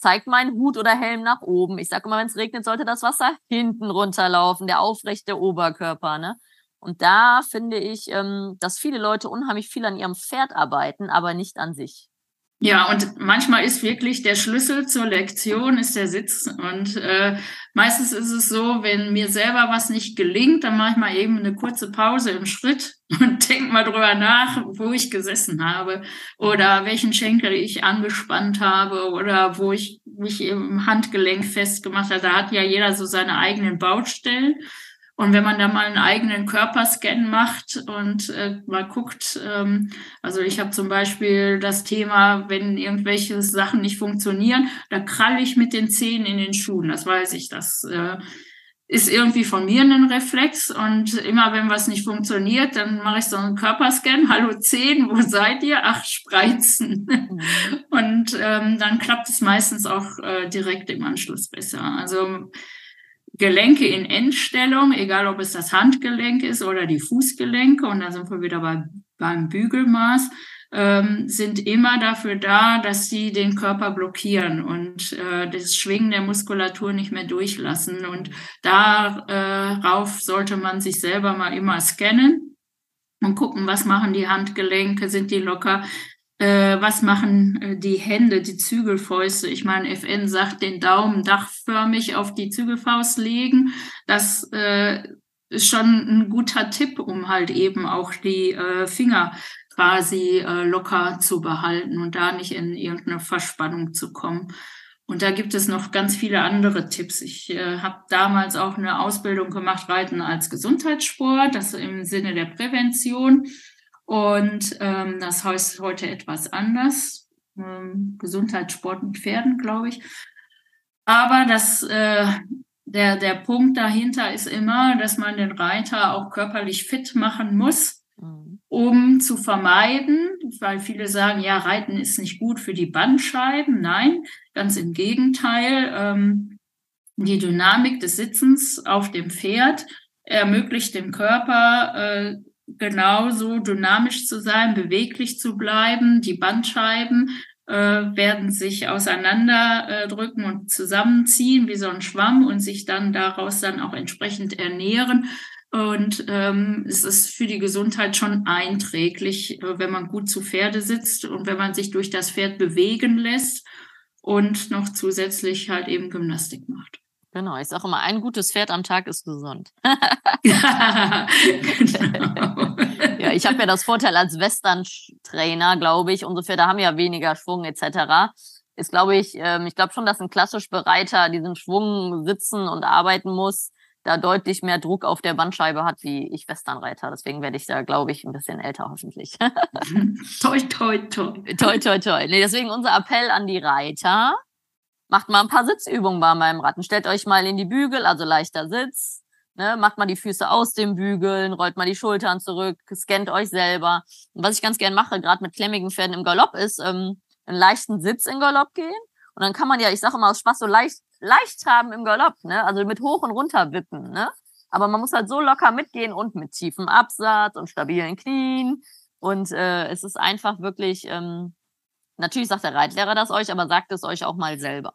zeigt mein Hut oder Helm nach oben. Ich sage immer, wenn es regnet, sollte das Wasser hinten runterlaufen, der aufrechte Oberkörper. Ne? Und da finde ich, ähm, dass viele Leute unheimlich viel an ihrem Pferd arbeiten, aber nicht an sich. Ja, und manchmal ist wirklich der Schlüssel zur Lektion ist der Sitz. Und äh, meistens ist es so, wenn mir selber was nicht gelingt, dann mache ich mal eben eine kurze Pause im Schritt und denke mal drüber nach, wo ich gesessen habe oder welchen Schenkel ich angespannt habe oder wo ich mich im Handgelenk festgemacht habe. Da hat ja jeder so seine eigenen Baustellen. Und wenn man da mal einen eigenen Körperscan macht und äh, mal guckt, ähm, also ich habe zum Beispiel das Thema, wenn irgendwelche Sachen nicht funktionieren, da kralle ich mit den Zehen in den Schuhen, das weiß ich, das äh, ist irgendwie von mir ein Reflex und immer wenn was nicht funktioniert, dann mache ich so einen Körperscan. Hallo Zehen, wo seid ihr? Ach, Spreizen. Mhm. Und ähm, dann klappt es meistens auch äh, direkt im Anschluss besser. Also Gelenke in Endstellung, egal ob es das Handgelenk ist oder die Fußgelenke, und da sind wir wieder bei, beim Bügelmaß, ähm, sind immer dafür da, dass sie den Körper blockieren und äh, das Schwingen der Muskulatur nicht mehr durchlassen. Und darauf äh, sollte man sich selber mal immer scannen und gucken, was machen die Handgelenke, sind die locker, äh, was machen äh, die Hände, die Zügelfäuste? Ich meine, FN sagt, den Daumen dachförmig auf die Zügelfaust legen. Das äh, ist schon ein guter Tipp, um halt eben auch die äh, Finger quasi äh, locker zu behalten und da nicht in irgendeine Verspannung zu kommen. Und da gibt es noch ganz viele andere Tipps. Ich äh, habe damals auch eine Ausbildung gemacht, Reiten als Gesundheitssport, das im Sinne der Prävention. Und ähm, das heißt heute etwas anders. Ähm, Gesundheit, Sport mit Pferden, glaube ich. Aber das, äh, der, der Punkt dahinter ist immer, dass man den Reiter auch körperlich fit machen muss, mhm. um zu vermeiden, weil viele sagen, ja, Reiten ist nicht gut für die Bandscheiben. Nein, ganz im Gegenteil. Ähm, die Dynamik des Sitzens auf dem Pferd ermöglicht dem Körper äh, genauso dynamisch zu sein, beweglich zu bleiben. Die Bandscheiben äh, werden sich auseinanderdrücken äh, und zusammenziehen wie so ein Schwamm und sich dann daraus dann auch entsprechend ernähren. Und ähm, es ist für die Gesundheit schon einträglich, äh, wenn man gut zu Pferde sitzt und wenn man sich durch das Pferd bewegen lässt und noch zusätzlich halt eben Gymnastik macht. Genau, ich sage immer, ein gutes Pferd am Tag ist gesund. ja, genau. ja, ich habe ja das Vorteil als Western-Trainer, glaube ich. Unsere Pferde haben ja weniger Schwung etc. Ist, glaube ich, ähm, ich glaube schon, dass ein klassisch Bereiter diesen Schwung sitzen und arbeiten muss, da deutlich mehr Druck auf der Bandscheibe hat wie ich Westernreiter. Deswegen werde ich da, glaube ich, ein bisschen älter hoffentlich. toi, toi, toi. Toi, toi, toi. Nee, deswegen unser Appell an die Reiter. Macht mal ein paar Sitzübungen bei meinem Ratten. Stellt euch mal in die Bügel, also leichter Sitz. Ne, macht mal die Füße aus den Bügeln, rollt mal die Schultern zurück, scannt euch selber. Und was ich ganz gern mache, gerade mit klemmigen Pferden im Galopp, ist ähm, einen leichten Sitz in Galopp gehen. Und dann kann man ja, ich sage immer aus Spaß, so leicht, leicht haben im Galopp, ne? Also mit hoch und runter wippen, ne? Aber man muss halt so locker mitgehen und mit tiefem Absatz und stabilen Knien. Und äh, es ist einfach wirklich ähm, Natürlich sagt der Reitlehrer das euch, aber sagt es euch auch mal selber.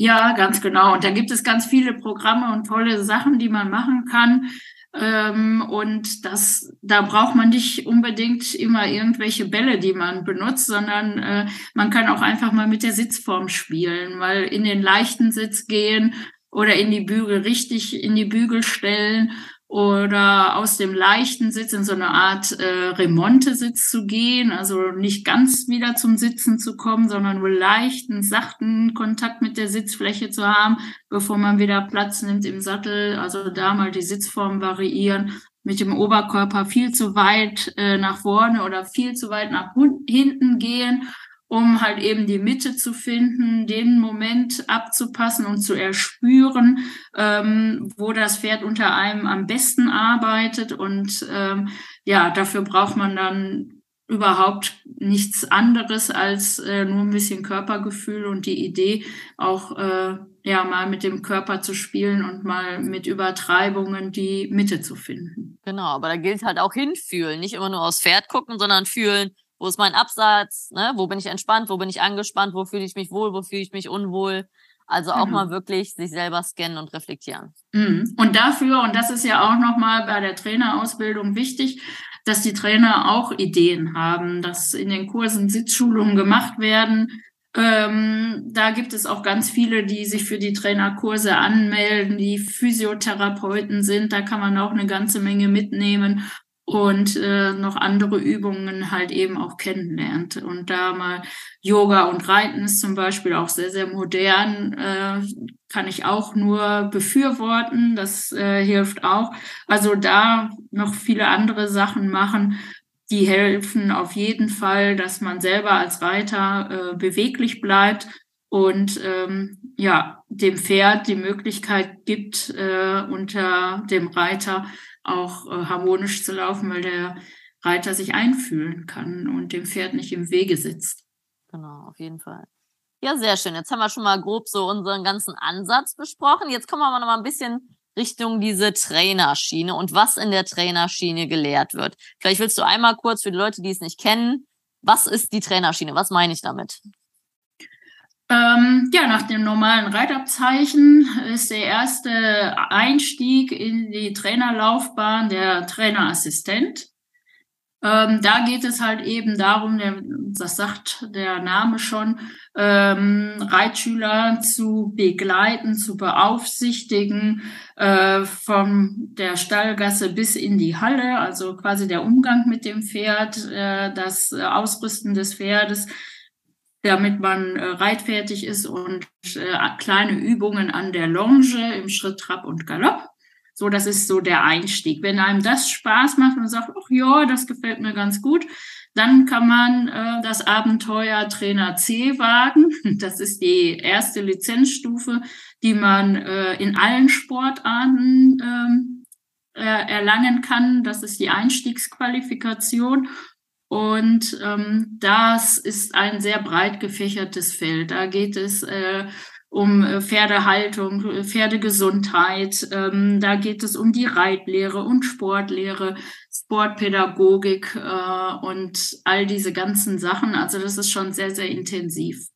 Ja, ganz genau. Und da gibt es ganz viele Programme und tolle Sachen, die man machen kann. Ähm, und das, da braucht man nicht unbedingt immer irgendwelche Bälle, die man benutzt, sondern äh, man kann auch einfach mal mit der Sitzform spielen, mal in den leichten Sitz gehen oder in die Bügel richtig in die Bügel stellen oder aus dem leichten Sitz in so eine Art äh, Remonte-Sitz zu gehen, also nicht ganz wieder zum Sitzen zu kommen, sondern nur leichten, sachten Kontakt mit der Sitzfläche zu haben, bevor man wieder Platz nimmt im Sattel. Also da mal die Sitzform variieren, mit dem Oberkörper viel zu weit äh, nach vorne oder viel zu weit nach hinten gehen um halt eben die Mitte zu finden, den Moment abzupassen und zu erspüren, ähm, wo das Pferd unter einem am besten arbeitet. Und ähm, ja, dafür braucht man dann überhaupt nichts anderes als äh, nur ein bisschen Körpergefühl und die Idee, auch äh, ja mal mit dem Körper zu spielen und mal mit Übertreibungen die Mitte zu finden. Genau, aber da gilt halt auch hinfühlen, nicht immer nur aufs Pferd gucken, sondern fühlen, wo ist mein Absatz, ne? wo bin ich entspannt, wo bin ich angespannt, wo fühle ich mich wohl, wo fühle ich mich unwohl. Also auch mhm. mal wirklich sich selber scannen und reflektieren. Mhm. Und dafür, und das ist ja auch nochmal bei der Trainerausbildung wichtig, dass die Trainer auch Ideen haben, dass in den Kursen Sitzschulungen gemacht werden. Ähm, da gibt es auch ganz viele, die sich für die Trainerkurse anmelden, die Physiotherapeuten sind. Da kann man auch eine ganze Menge mitnehmen und äh, noch andere Übungen halt eben auch kennenlernt. Und da mal Yoga und Reiten ist zum Beispiel auch sehr, sehr modern, äh, kann ich auch nur befürworten. Das äh, hilft auch. Also da noch viele andere Sachen machen, die helfen auf jeden Fall, dass man selber als Reiter äh, beweglich bleibt und ähm, ja, dem Pferd die Möglichkeit gibt, äh, unter dem Reiter auch äh, harmonisch zu laufen, weil der Reiter sich einfühlen kann und dem Pferd nicht im Wege sitzt. Genau, auf jeden Fall. Ja, sehr schön. Jetzt haben wir schon mal grob so unseren ganzen Ansatz besprochen. Jetzt kommen wir mal noch mal ein bisschen Richtung diese Trainerschiene und was in der Trainerschiene gelehrt wird. Vielleicht willst du einmal kurz für die Leute, die es nicht kennen, was ist die Trainerschiene? Was meine ich damit? Ähm, ja, nach dem normalen Reitabzeichen ist der erste Einstieg in die Trainerlaufbahn der Trainerassistent. Ähm, da geht es halt eben darum, der, das sagt der Name schon, ähm, Reitschüler zu begleiten, zu beaufsichtigen, äh, von der Stallgasse bis in die Halle, also quasi der Umgang mit dem Pferd, äh, das Ausrüsten des Pferdes, damit man äh, reitfertig ist und äh, kleine Übungen an der Longe im Schritt, Trab und Galopp. So, das ist so der Einstieg. Wenn einem das Spaß macht und sagt, ach ja, das gefällt mir ganz gut, dann kann man äh, das Abenteuer Trainer C wagen. Das ist die erste Lizenzstufe, die man äh, in allen Sportarten ähm, äh, erlangen kann. Das ist die Einstiegsqualifikation. Und ähm, das ist ein sehr breit gefächertes Feld. Da geht es äh, um äh, Pferdehaltung, äh, Pferdegesundheit. Ähm, da geht es um die Reitlehre und Sportlehre, Sportpädagogik äh, und all diese ganzen Sachen. Also das ist schon sehr, sehr intensiv.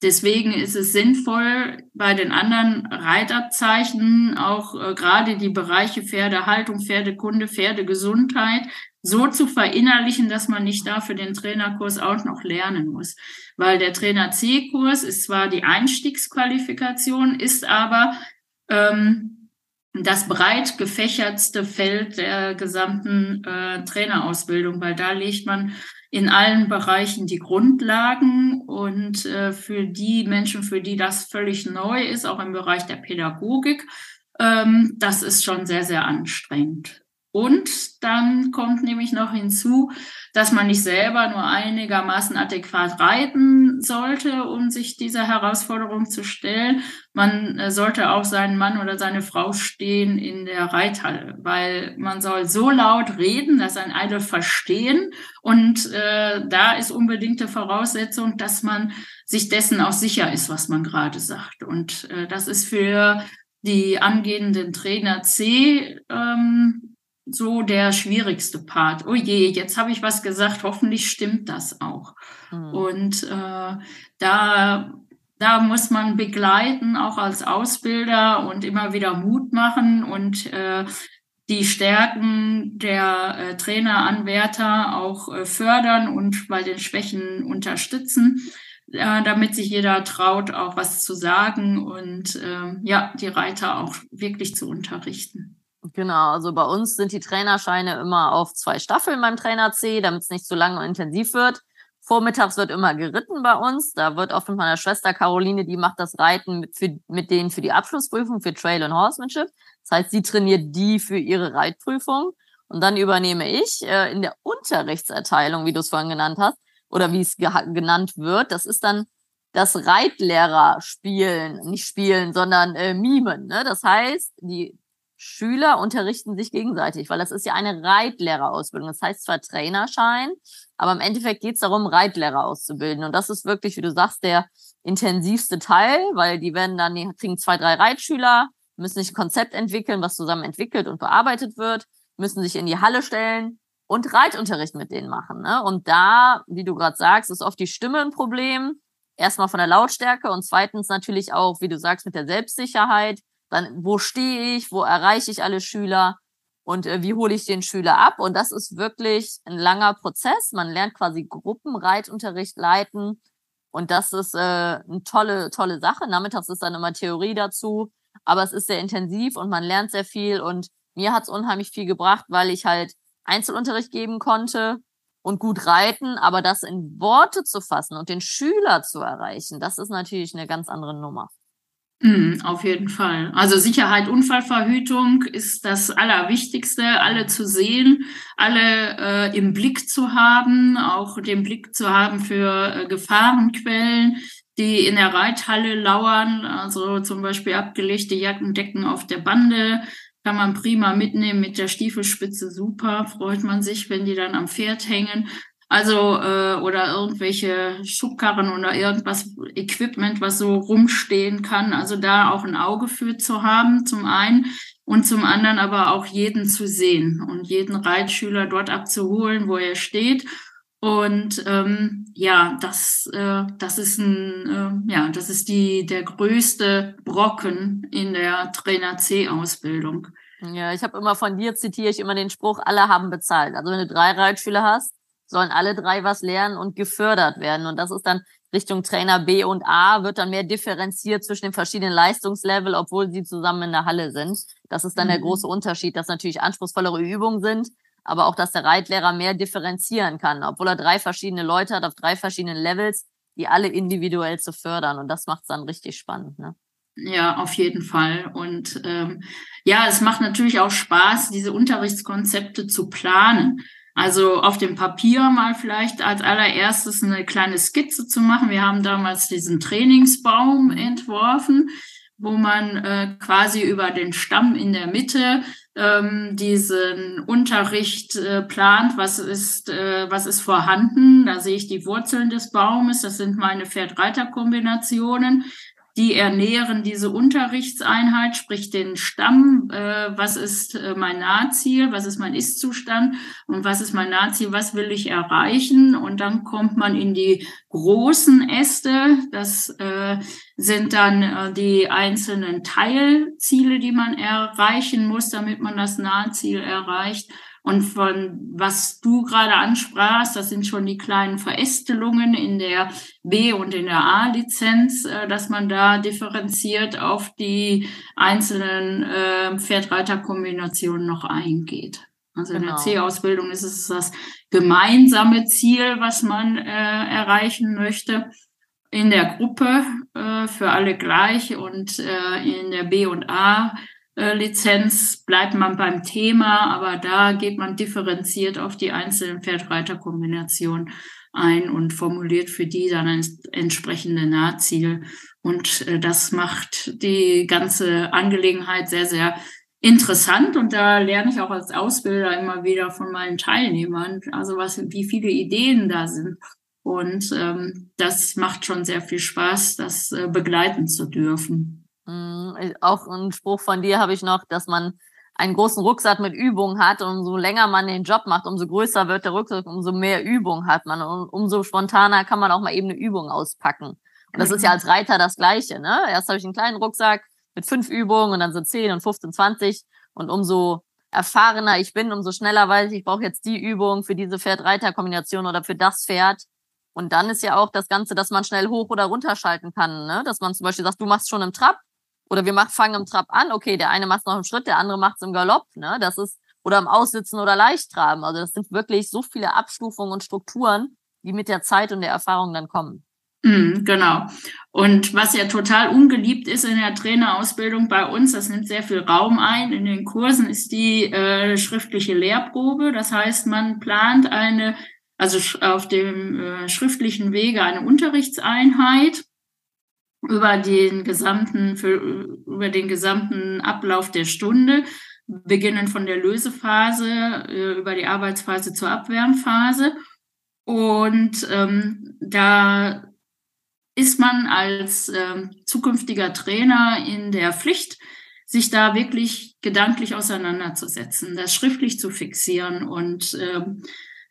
Deswegen ist es sinnvoll, bei den anderen Reitabzeichen auch äh, gerade die Bereiche Pferdehaltung, Pferdekunde, Pferdegesundheit so zu verinnerlichen, dass man nicht dafür den Trainerkurs auch noch lernen muss. Weil der Trainer C-Kurs ist zwar die Einstiegsqualifikation, ist aber ähm, das breit gefächertste Feld der gesamten äh, Trainerausbildung, weil da legt man in allen Bereichen die Grundlagen und äh, für die Menschen, für die das völlig neu ist, auch im Bereich der Pädagogik, ähm, das ist schon sehr, sehr anstrengend. Und dann kommt nämlich noch hinzu, dass man nicht selber nur einigermaßen adäquat reiten sollte, um sich dieser Herausforderung zu stellen. Man äh, sollte auch seinen Mann oder seine Frau stehen in der Reithalle, weil man soll so laut reden, dass ein alle verstehen. Und äh, da ist unbedingte Voraussetzung, dass man sich dessen auch sicher ist, was man gerade sagt. Und äh, das ist für die angehenden Trainer C ähm, so der schwierigste Part. Oh je, jetzt habe ich was gesagt, hoffentlich stimmt das auch. Mhm. Und äh, da, da muss man begleiten, auch als Ausbilder und immer wieder Mut machen und äh, die Stärken der äh, Traineranwärter auch äh, fördern und bei den Schwächen unterstützen, äh, damit sich jeder traut, auch was zu sagen und äh, ja, die Reiter auch wirklich zu unterrichten. Genau, also bei uns sind die Trainerscheine immer auf zwei Staffeln beim Trainer C, damit es nicht zu lang und intensiv wird. Vormittags wird immer geritten bei uns. Da wird oft mit meiner Schwester Caroline, die macht das Reiten mit, für, mit denen für die Abschlussprüfung für Trail und Horsemanship. Das heißt, sie trainiert die für ihre Reitprüfung. Und dann übernehme ich äh, in der Unterrichtserteilung, wie du es vorhin genannt hast, oder wie es genannt wird. Das ist dann das Reitlehrer spielen, nicht spielen, sondern äh, mimen. Ne? Das heißt, die Schüler unterrichten sich gegenseitig, weil das ist ja eine Reitlehrerausbildung. Das heißt zwar Trainerschein, aber im Endeffekt geht es darum, Reitlehrer auszubilden. Und das ist wirklich, wie du sagst, der intensivste Teil, weil die werden dann, die kriegen zwei, drei Reitschüler, müssen sich ein Konzept entwickeln, was zusammen entwickelt und bearbeitet wird, müssen sich in die Halle stellen und Reitunterricht mit denen machen. Ne? Und da, wie du gerade sagst, ist oft die Stimme ein Problem. Erstmal von der Lautstärke und zweitens natürlich auch, wie du sagst, mit der Selbstsicherheit dann wo stehe ich, wo erreiche ich alle Schüler und äh, wie hole ich den Schüler ab. Und das ist wirklich ein langer Prozess. Man lernt quasi Gruppenreitunterricht leiten. Und das ist äh, eine tolle, tolle Sache. Nachmittags ist dann immer Theorie dazu. Aber es ist sehr intensiv und man lernt sehr viel. Und mir hat es unheimlich viel gebracht, weil ich halt Einzelunterricht geben konnte und gut reiten, aber das in Worte zu fassen und den Schüler zu erreichen, das ist natürlich eine ganz andere Nummer. Mm, auf jeden Fall. Also Sicherheit, Unfallverhütung ist das Allerwichtigste, alle zu sehen, alle äh, im Blick zu haben, auch den Blick zu haben für äh, Gefahrenquellen, die in der Reithalle lauern, also zum Beispiel abgelegte Jackendecken auf der Bande, kann man prima mitnehmen mit der Stiefelspitze, super, freut man sich, wenn die dann am Pferd hängen. Also, äh, oder irgendwelche Schubkarren oder irgendwas, Equipment, was so rumstehen kann. Also da auch ein Auge für zu haben, zum einen. Und zum anderen aber auch jeden zu sehen und jeden Reitschüler dort abzuholen, wo er steht. Und ähm, ja, das, äh, das ist ein, äh, ja, das ist die der größte Brocken in der Trainer C-Ausbildung. Ja, ich habe immer von dir zitiere ich immer den Spruch: Alle haben bezahlt. Also wenn du drei Reitschüler hast, sollen alle drei was lernen und gefördert werden. Und das ist dann Richtung Trainer B und A, wird dann mehr differenziert zwischen den verschiedenen Leistungslevel, obwohl sie zusammen in der Halle sind. Das ist dann mhm. der große Unterschied, dass natürlich anspruchsvollere Übungen sind, aber auch, dass der Reitlehrer mehr differenzieren kann, obwohl er drei verschiedene Leute hat auf drei verschiedenen Levels, die alle individuell zu fördern. Und das macht es dann richtig spannend. Ne? Ja, auf jeden Fall. Und ähm, ja, es macht natürlich auch Spaß, diese Unterrichtskonzepte zu planen. Also auf dem Papier mal vielleicht als allererstes eine kleine Skizze zu machen. Wir haben damals diesen Trainingsbaum entworfen, wo man äh, quasi über den Stamm in der Mitte ähm, diesen Unterricht äh, plant, was ist, äh, was ist vorhanden. Da sehe ich die Wurzeln des Baumes, das sind meine Pferd-Reiter-Kombinationen die ernähren diese Unterrichtseinheit, sprich den Stamm, äh, was ist äh, mein Nahziel, was ist mein Ist-Zustand und was ist mein Nahziel, was will ich erreichen. Und dann kommt man in die großen Äste, das äh, sind dann äh, die einzelnen Teilziele, die man erreichen muss, damit man das Nahziel erreicht. Und von was du gerade ansprachst, das sind schon die kleinen Verästelungen in der B- und in der A-Lizenz, äh, dass man da differenziert auf die einzelnen äh, Pferdreiterkombinationen noch eingeht. Also genau. in der genau. C-Ausbildung ist es das gemeinsame Ziel, was man äh, erreichen möchte. In der Gruppe äh, für alle gleich und äh, in der B- und A Lizenz bleibt man beim Thema, aber da geht man differenziert auf die einzelnen Pferd-Reiter-Kombinationen ein und formuliert für die dann ein entsprechende Nahziel. Und äh, das macht die ganze Angelegenheit sehr, sehr interessant. Und da lerne ich auch als Ausbilder immer wieder von meinen Teilnehmern, also was, wie viele Ideen da sind. Und ähm, das macht schon sehr viel Spaß, das äh, begleiten zu dürfen. Mm, äh, auch ein Spruch von dir habe ich noch, dass man einen großen Rucksack mit Übungen hat und umso länger man den Job macht, umso größer wird der Rucksack, umso mehr Übung hat man und umso spontaner kann man auch mal eben eine Übung auspacken. Und das ist ja mhm. als Reiter das Gleiche, ne? Erst habe ich einen kleinen Rucksack mit fünf Übungen und dann sind zehn und 15, 20 und umso erfahrener ich bin, umso schneller weiß ich, ich brauche jetzt die Übung für diese Pferd-Reiter-Kombination oder für das Pferd. Und dann ist ja auch das Ganze, dass man schnell hoch oder runterschalten kann, ne? Dass man zum Beispiel sagt, du machst schon im Trab, oder wir machen, fangen im Trab an, okay, der eine macht noch im Schritt, der andere macht es im Galopp, ne? Das ist, oder im Aussitzen oder Leichttraben. Also das sind wirklich so viele Abstufungen und Strukturen, die mit der Zeit und der Erfahrung dann kommen. Mm, genau. Und was ja total ungeliebt ist in der Trainerausbildung bei uns, das nimmt sehr viel Raum ein. In den Kursen ist die äh, schriftliche Lehrprobe. Das heißt, man plant eine, also auf dem äh, schriftlichen Wege eine Unterrichtseinheit über den gesamten, für, über den gesamten Ablauf der Stunde, beginnen von der Lösephase äh, über die Arbeitsphase zur Abwärmphase. Und ähm, da ist man als ähm, zukünftiger Trainer in der Pflicht, sich da wirklich gedanklich auseinanderzusetzen, das schriftlich zu fixieren und ähm,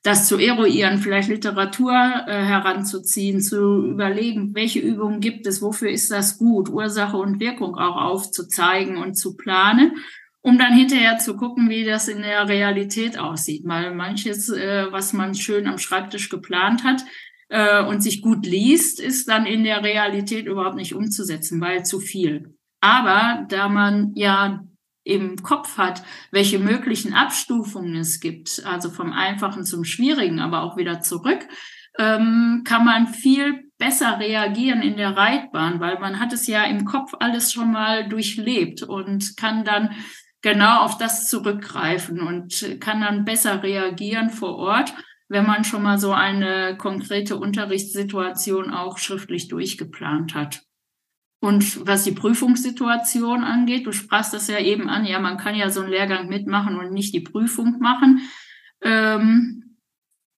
das zu eruieren, vielleicht Literatur äh, heranzuziehen, zu überlegen, welche Übungen gibt es, wofür ist das gut, Ursache und Wirkung auch aufzuzeigen und zu planen, um dann hinterher zu gucken, wie das in der Realität aussieht. Weil manches, äh, was man schön am Schreibtisch geplant hat äh, und sich gut liest, ist dann in der Realität überhaupt nicht umzusetzen, weil zu viel. Aber da man ja im Kopf hat, welche möglichen Abstufungen es gibt, also vom Einfachen zum Schwierigen, aber auch wieder zurück, ähm, kann man viel besser reagieren in der Reitbahn, weil man hat es ja im Kopf alles schon mal durchlebt und kann dann genau auf das zurückgreifen und kann dann besser reagieren vor Ort, wenn man schon mal so eine konkrete Unterrichtssituation auch schriftlich durchgeplant hat. Und was die Prüfungssituation angeht, du sprachst das ja eben an, ja, man kann ja so einen Lehrgang mitmachen und nicht die Prüfung machen. Ähm,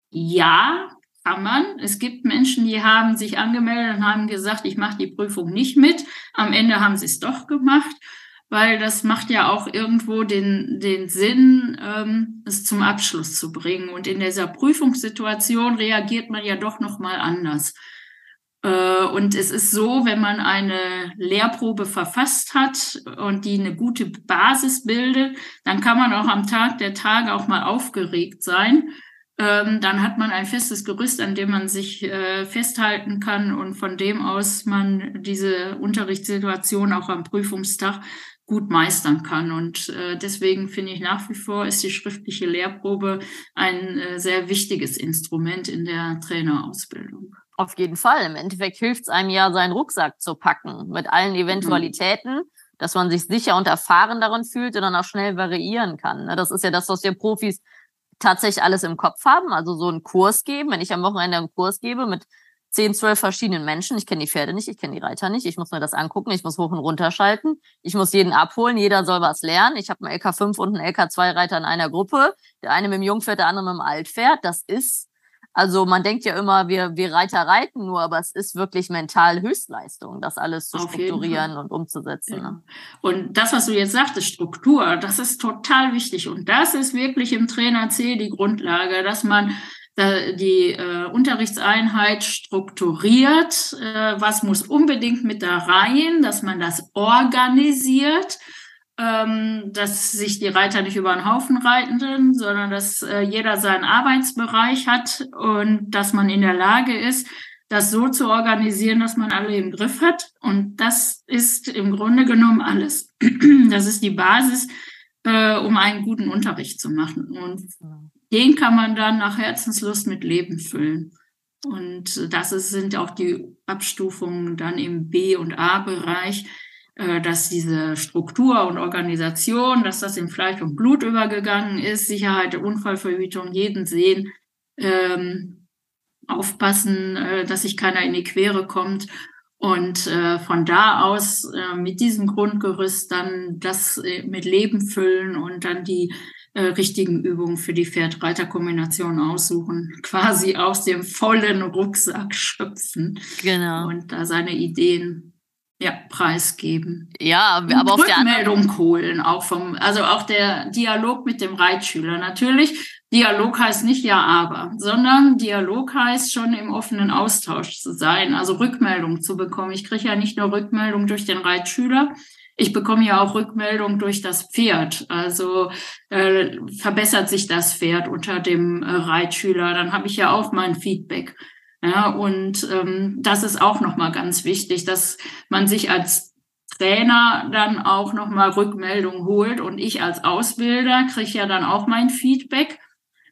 ja, kann man. Es gibt Menschen, die haben sich angemeldet und haben gesagt, ich mache die Prüfung nicht mit. Am Ende haben sie es doch gemacht, weil das macht ja auch irgendwo den, den Sinn, ähm, es zum Abschluss zu bringen. Und in dieser Prüfungssituation reagiert man ja doch nochmal anders. Äh, und es ist so, wenn man eine Lehrprobe verfasst hat und die eine gute Basis bildet, dann kann man auch am Tag der Tage auch mal aufgeregt sein. Ähm, dann hat man ein festes Gerüst, an dem man sich äh, festhalten kann und von dem aus man diese Unterrichtssituation auch am Prüfungstag gut meistern kann. Und äh, deswegen finde ich nach wie vor ist die schriftliche Lehrprobe ein sehr wichtiges Instrument in der Trainerausbildung. Auf jeden Fall. Im Endeffekt hilft es einem ja, seinen Rucksack zu packen mit allen mhm. Eventualitäten, mhm. dass man sich sicher und erfahren darin fühlt und dann auch schnell variieren kann. Ne? Das ist ja das, was wir Profis tatsächlich alles im Kopf haben. Also so einen Kurs geben. Wenn ich am Wochenende einen Kurs gebe mit zehn, zwölf verschiedenen Menschen, ich kenne die Pferde nicht, ich kenne die Reiter nicht, ich muss mir das angucken, ich muss hoch und runter schalten, ich muss jeden abholen, jeder soll was lernen. Ich habe einen LK5 und einen LK2-Reiter in einer Gruppe, der eine mit dem Jungpferd, der andere mit dem Altpferd. Das ist also man denkt ja immer, wir, wir Reiter reiten nur, aber es ist wirklich mental Höchstleistung, das alles zu Auf strukturieren und umzusetzen. Ja. Ne? Und das, was du jetzt sagtest, Struktur, das ist total wichtig. Und das ist wirklich im Trainer C die Grundlage, dass man die äh, Unterrichtseinheit strukturiert, äh, was muss unbedingt mit da rein, dass man das organisiert ähm, dass sich die Reiter nicht über den Haufen reiten, sondern dass äh, jeder seinen Arbeitsbereich hat und dass man in der Lage ist, das so zu organisieren, dass man alle im Griff hat. Und das ist im Grunde genommen alles. Das ist die Basis, äh, um einen guten Unterricht zu machen. Und den kann man dann nach Herzenslust mit Leben füllen. Und das ist, sind auch die Abstufungen dann im B- und A-Bereich, dass diese Struktur und Organisation, dass das in Fleisch und Blut übergegangen ist, Sicherheit, Unfallverhütung, jeden sehen, ähm, aufpassen, äh, dass sich keiner in die Quere kommt. Und äh, von da aus äh, mit diesem Grundgerüst dann das äh, mit Leben füllen und dann die äh, richtigen Übungen für die Pferd-Reiter-Kombination aussuchen, quasi aus dem vollen Rucksack schöpfen. Genau. Und da seine Ideen ja, preisgeben. Ja, aber und auf Rückmeldung der holen, auch vom, also auch der Dialog mit dem Reitschüler. Natürlich Dialog heißt nicht ja, aber, sondern Dialog heißt schon im offenen Austausch zu sein, also Rückmeldung zu bekommen. Ich kriege ja nicht nur Rückmeldung durch den Reitschüler, ich bekomme ja auch Rückmeldung durch das Pferd. Also äh, verbessert sich das Pferd unter dem äh, Reitschüler, dann habe ich ja auch mein Feedback. Ja, und ähm, das ist auch nochmal ganz wichtig, dass man sich als Trainer dann auch nochmal Rückmeldung holt und ich als Ausbilder kriege ja dann auch mein Feedback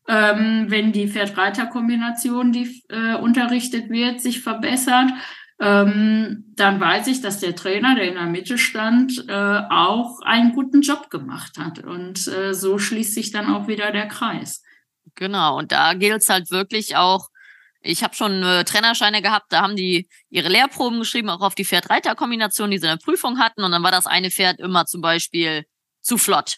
ähm, wenn die Pferd-Reiter-Kombination, die äh, unterrichtet wird, sich verbessert, ähm, dann weiß ich, dass der Trainer, der in der Mitte stand, äh, auch einen guten Job gemacht hat. Und äh, so schließt sich dann auch wieder der Kreis. Genau, und da gilt es halt wirklich auch, ich habe schon äh, Trainerscheine gehabt, da haben die ihre Lehrproben geschrieben, auch auf die Pferd-Reiter-Kombination, die sie in der Prüfung hatten. Und dann war das eine Pferd immer zum Beispiel zu flott.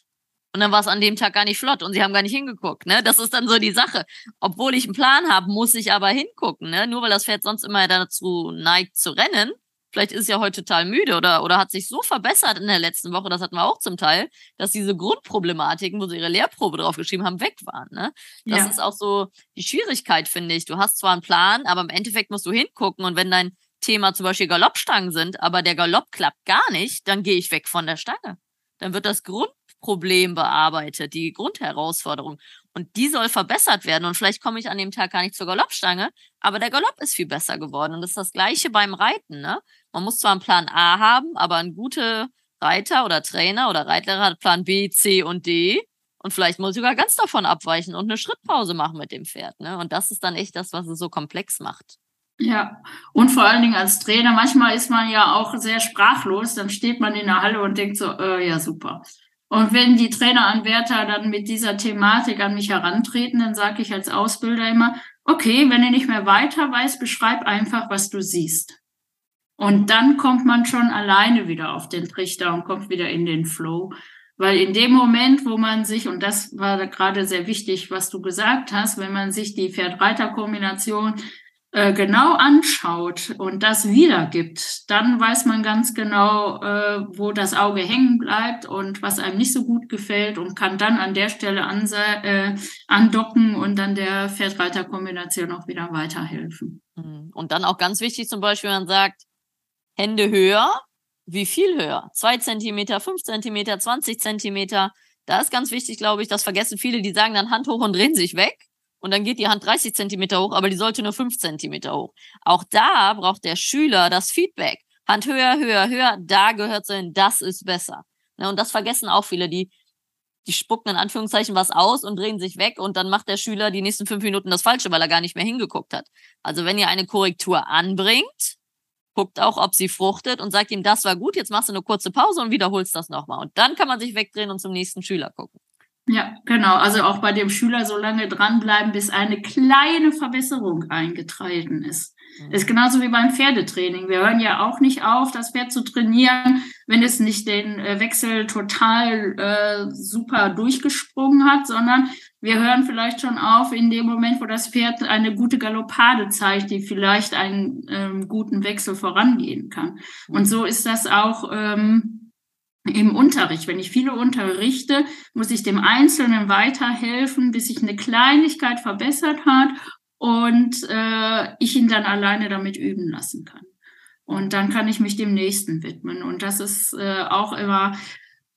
Und dann war es an dem Tag gar nicht flott und sie haben gar nicht hingeguckt. Ne? Das ist dann so die Sache. Obwohl ich einen Plan habe, muss ich aber hingucken. Ne? Nur weil das Pferd sonst immer dazu neigt zu rennen. Vielleicht ist ja heute total müde oder, oder hat sich so verbessert in der letzten Woche, das hatten wir auch zum Teil, dass diese Grundproblematiken, wo sie ihre Lehrprobe draufgeschrieben haben, weg waren. Ne? Das ja. ist auch so die Schwierigkeit, finde ich. Du hast zwar einen Plan, aber im Endeffekt musst du hingucken und wenn dein Thema zum Beispiel Galoppstangen sind, aber der Galopp klappt gar nicht, dann gehe ich weg von der Stange. Dann wird das Grund Problem bearbeitet, die Grundherausforderung. Und die soll verbessert werden. Und vielleicht komme ich an dem Tag gar nicht zur Galoppstange, aber der Galopp ist viel besser geworden. Und das ist das Gleiche beim Reiten. Ne? Man muss zwar einen Plan A haben, aber ein guter Reiter oder Trainer oder Reitlehrer hat Plan B, C und D. Und vielleicht muss ich sogar ganz davon abweichen und eine Schrittpause machen mit dem Pferd. Ne? Und das ist dann echt das, was es so komplex macht. Ja, und vor allen Dingen als Trainer, manchmal ist man ja auch sehr sprachlos, dann steht man in der Halle und denkt so, äh, ja, super. Und wenn die Traineranwärter dann mit dieser Thematik an mich herantreten, dann sage ich als Ausbilder immer, okay, wenn du nicht mehr weiter weißt, beschreib einfach, was du siehst. Und dann kommt man schon alleine wieder auf den Trichter und kommt wieder in den Flow. Weil in dem Moment, wo man sich, und das war gerade sehr wichtig, was du gesagt hast, wenn man sich die Pferd-Reiter-Kombination äh, genau anschaut und das wiedergibt, dann weiß man ganz genau, äh, wo das Auge hängen bleibt und was einem nicht so gut gefällt und kann dann an der Stelle äh, andocken und dann der Pferdreiter-Kombination auch wieder weiterhelfen. Mhm. Und dann auch ganz wichtig zum Beispiel, man sagt, Hände höher, wie viel höher? Zwei Zentimeter, fünf Zentimeter, 20 Zentimeter. Da ist ganz wichtig, glaube ich, das vergessen viele, die sagen dann Hand hoch und drehen sich weg und dann geht die Hand 30 Zentimeter hoch, aber die sollte nur 5 Zentimeter hoch. Auch da braucht der Schüler das Feedback. Hand höher, höher, höher, da gehört sie hin, das ist besser. Ne, und das vergessen auch viele, die, die spucken in Anführungszeichen was aus und drehen sich weg und dann macht der Schüler die nächsten fünf Minuten das Falsche, weil er gar nicht mehr hingeguckt hat. Also wenn ihr eine Korrektur anbringt, guckt auch, ob sie fruchtet und sagt ihm, das war gut, jetzt machst du eine kurze Pause und wiederholst das nochmal. Und dann kann man sich wegdrehen und zum nächsten Schüler gucken. Ja, genau. Also auch bei dem Schüler so lange dranbleiben, bis eine kleine Verbesserung eingetreten ist. Mhm. Ist genauso wie beim Pferdetraining. Wir hören ja auch nicht auf, das Pferd zu trainieren, wenn es nicht den äh, Wechsel total äh, super durchgesprungen hat, sondern wir hören vielleicht schon auf in dem Moment, wo das Pferd eine gute Galoppade zeigt, die vielleicht einen ähm, guten Wechsel vorangehen kann. Und so ist das auch. Ähm, im Unterricht. Wenn ich viele unterrichte, muss ich dem Einzelnen weiterhelfen, bis sich eine Kleinigkeit verbessert hat und äh, ich ihn dann alleine damit üben lassen kann. Und dann kann ich mich dem Nächsten widmen. Und das ist äh, auch immer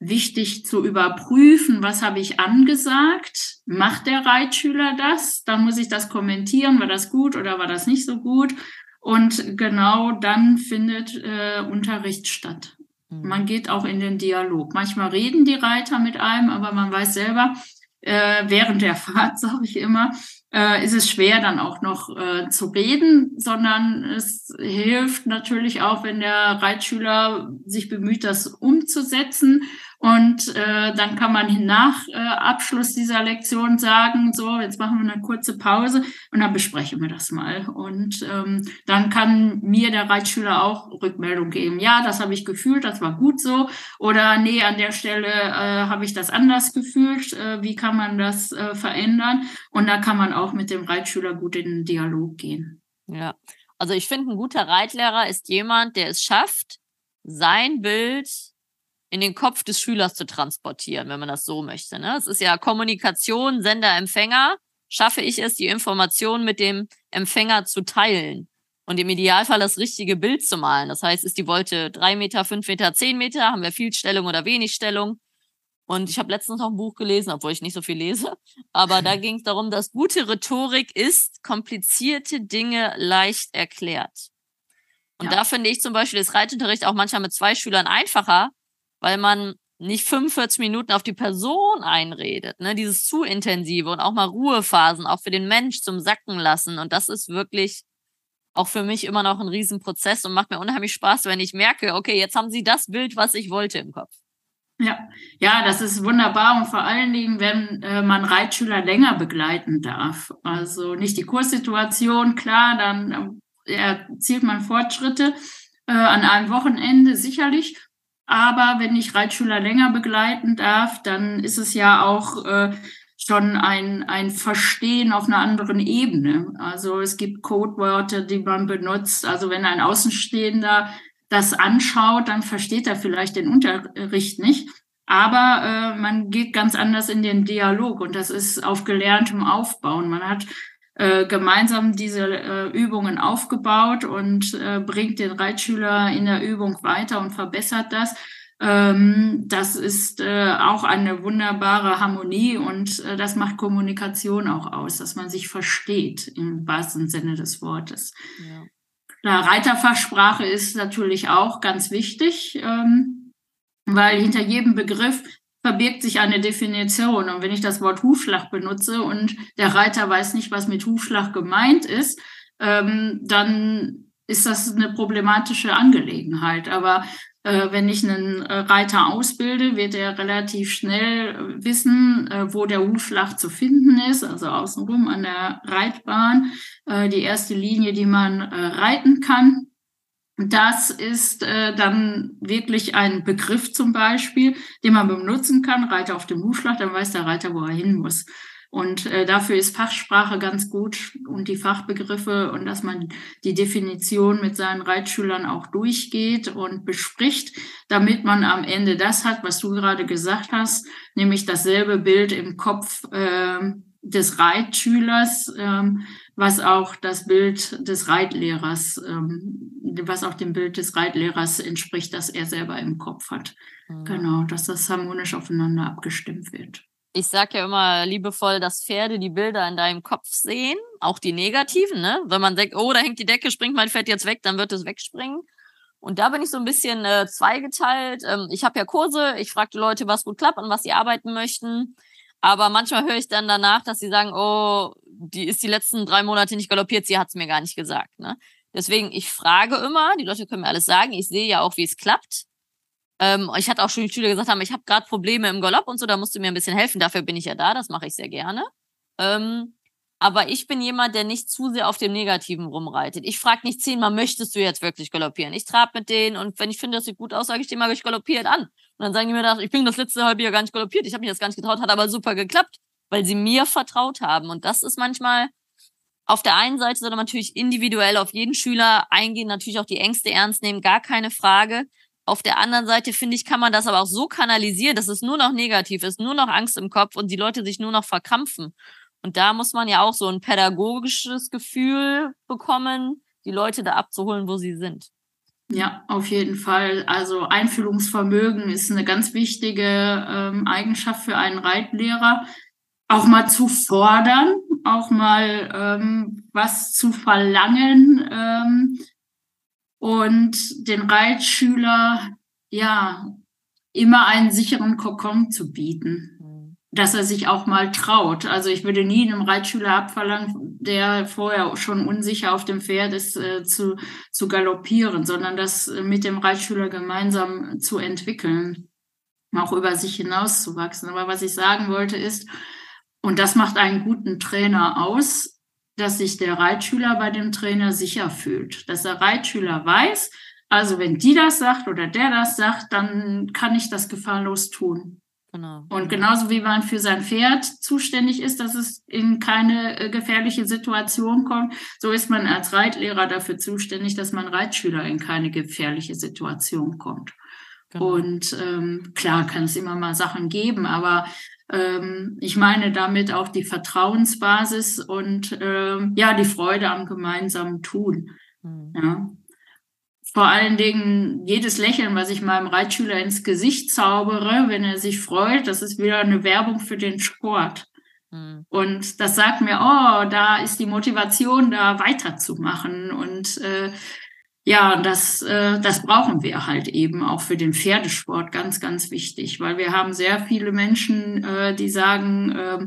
wichtig zu überprüfen, was habe ich angesagt? Macht der Reitschüler das? Dann muss ich das kommentieren, war das gut oder war das nicht so gut? Und genau dann findet äh, Unterricht statt. Mhm. Man geht auch in den Dialog. Manchmal reden die Reiter mit einem, aber man weiß selber, äh, während der Fahrt, sage ich immer, äh, ist es schwer dann auch noch äh, zu reden, sondern es hilft natürlich auch, wenn der Reitschüler sich bemüht, das umzusetzen und äh, dann kann man nach äh, Abschluss dieser Lektion sagen, so, jetzt machen wir eine kurze Pause und dann besprechen wir das mal. Und ähm, dann kann mir der Reitschüler auch Rückmeldung geben. Ja, das habe ich gefühlt, das war gut so. Oder nee, an der Stelle äh, habe ich das anders gefühlt. Äh, wie kann man das äh, verändern? Und da kann man auch mit dem Reitschüler gut in den Dialog gehen. Ja, also ich finde, ein guter Reitlehrer ist jemand, der es schafft, sein Bild in den Kopf des Schülers zu transportieren, wenn man das so möchte. Ne? Es ist ja Kommunikation, Sender, Empfänger. Schaffe ich es, die Information mit dem Empfänger zu teilen und im Idealfall das richtige Bild zu malen. Das heißt, ist die Wolte drei Meter, fünf Meter, zehn Meter? Haben wir viel Stellung oder wenig Stellung? Und ich habe letztens noch ein Buch gelesen, obwohl ich nicht so viel lese. Aber da ging es darum, dass gute Rhetorik ist, komplizierte Dinge leicht erklärt. Und ja. da finde ich zum Beispiel das Reitunterricht auch manchmal mit zwei Schülern einfacher, weil man nicht 45 Minuten auf die Person einredet, ne? Dieses zu intensive und auch mal Ruhephasen, auch für den Mensch zum Sacken lassen. Und das ist wirklich auch für mich immer noch ein Riesenprozess und macht mir unheimlich Spaß, wenn ich merke, okay, jetzt haben sie das Bild, was ich wollte im Kopf. Ja, ja, das ist wunderbar und vor allen Dingen, wenn äh, man Reitschüler länger begleiten darf. Also nicht die Kurssituation, klar, dann äh, erzielt man Fortschritte äh, an einem Wochenende sicherlich. Aber wenn ich Reitschüler länger begleiten darf, dann ist es ja auch äh, schon ein, ein Verstehen auf einer anderen Ebene. Also es gibt Codewörter, die man benutzt. Also wenn ein Außenstehender das anschaut, dann versteht er vielleicht den Unterricht nicht. Aber äh, man geht ganz anders in den Dialog und das ist auf gelerntem Aufbauen. Man hat äh, gemeinsam diese äh, Übungen aufgebaut und äh, bringt den Reitschüler in der Übung weiter und verbessert das. Ähm, das ist äh, auch eine wunderbare Harmonie und äh, das macht Kommunikation auch aus, dass man sich versteht im wahrsten Sinne des Wortes. Ja. Klar, Reiterfachsprache ist natürlich auch ganz wichtig, ähm, weil hinter jedem Begriff verbirgt sich eine Definition. Und wenn ich das Wort Hufschlag benutze und der Reiter weiß nicht, was mit Hufschlag gemeint ist, ähm, dann ist das eine problematische Angelegenheit. Aber äh, wenn ich einen äh, Reiter ausbilde, wird er relativ schnell wissen, äh, wo der Hufschlag zu finden ist, also außenrum an der Reitbahn, äh, die erste Linie, die man äh, reiten kann. Das ist äh, dann wirklich ein Begriff zum Beispiel, den man benutzen kann. Reiter auf dem Hufschlag, dann weiß der Reiter, wo er hin muss. Und äh, dafür ist Fachsprache ganz gut und die Fachbegriffe und dass man die Definition mit seinen Reitschülern auch durchgeht und bespricht, damit man am Ende das hat, was du gerade gesagt hast, nämlich dasselbe Bild im Kopf äh, des Reitschülers, ähm, was auch das Bild des Reitlehrers, ähm, was auch dem Bild des Reitlehrers entspricht, das er selber im Kopf hat. Mhm. Genau, dass das harmonisch aufeinander abgestimmt wird. Ich sage ja immer liebevoll, dass Pferde die Bilder in deinem Kopf sehen, auch die negativen, ne? Wenn man denkt, oh, da hängt die Decke, springt mein Pferd jetzt weg, dann wird es wegspringen. Und da bin ich so ein bisschen äh, zweigeteilt. Ähm, ich habe ja Kurse, ich frage die Leute, was gut klappt und was sie arbeiten möchten. Aber manchmal höre ich dann danach, dass sie sagen, oh, die ist die letzten drei Monate nicht galoppiert, sie hat es mir gar nicht gesagt. Ne? Deswegen, ich frage immer, die Leute können mir alles sagen, ich sehe ja auch, wie es klappt. Ähm, ich hatte auch schon die Schüler gesagt haben, ich habe gerade Probleme im Galopp und so, da musst du mir ein bisschen helfen, dafür bin ich ja da, das mache ich sehr gerne. Ähm, aber ich bin jemand, der nicht zu sehr auf dem Negativen rumreitet. Ich frage nicht zehnmal, möchtest du jetzt wirklich galoppieren? Ich trab mit denen und wenn ich finde, das sieht gut aus, sage ich dir mal, ich galoppiert an. Und dann sagen die mir, ich bin das letzte halbe Jahr gar nicht galoppiert, ich habe mich das gar nicht getraut, hat aber super geklappt, weil sie mir vertraut haben. Und das ist manchmal auf der einen Seite sollte man natürlich individuell auf jeden Schüler eingehen, natürlich auch die Ängste ernst nehmen, gar keine Frage. Auf der anderen Seite finde ich, kann man das aber auch so kanalisieren, dass es nur noch negativ ist, nur noch Angst im Kopf und die Leute sich nur noch verkrampfen. Und da muss man ja auch so ein pädagogisches Gefühl bekommen, die Leute da abzuholen, wo sie sind. Ja, auf jeden Fall. Also Einfühlungsvermögen ist eine ganz wichtige ähm, Eigenschaft für einen Reitlehrer. Auch mal zu fordern, auch mal ähm, was zu verlangen ähm, und den Reitschüler ja immer einen sicheren Kokon zu bieten dass er sich auch mal traut. Also ich würde nie einem Reitschüler abverlangen, der vorher schon unsicher auf dem Pferd ist, äh, zu, zu galoppieren, sondern das mit dem Reitschüler gemeinsam zu entwickeln, auch über sich hinauszuwachsen. Aber was ich sagen wollte ist, und das macht einen guten Trainer aus, dass sich der Reitschüler bei dem Trainer sicher fühlt, dass der Reitschüler weiß, also wenn die das sagt oder der das sagt, dann kann ich das gefahrlos tun. Genau. Und genauso wie man für sein Pferd zuständig ist, dass es in keine äh, gefährliche Situation kommt, so ist man als Reitlehrer dafür zuständig, dass man Reitschüler in keine gefährliche Situation kommt. Genau. Und ähm, klar kann es immer mal Sachen geben, aber ähm, ich meine damit auch die Vertrauensbasis und ähm, ja die Freude am gemeinsamen Tun. Mhm. Ja vor allen Dingen jedes Lächeln, was ich meinem Reitschüler ins Gesicht zaubere, wenn er sich freut, das ist wieder eine Werbung für den Sport. Mhm. Und das sagt mir, oh, da ist die Motivation, da weiterzumachen. Und äh, ja, das, äh, das brauchen wir halt eben auch für den Pferdesport ganz, ganz wichtig, weil wir haben sehr viele Menschen, äh, die sagen, äh,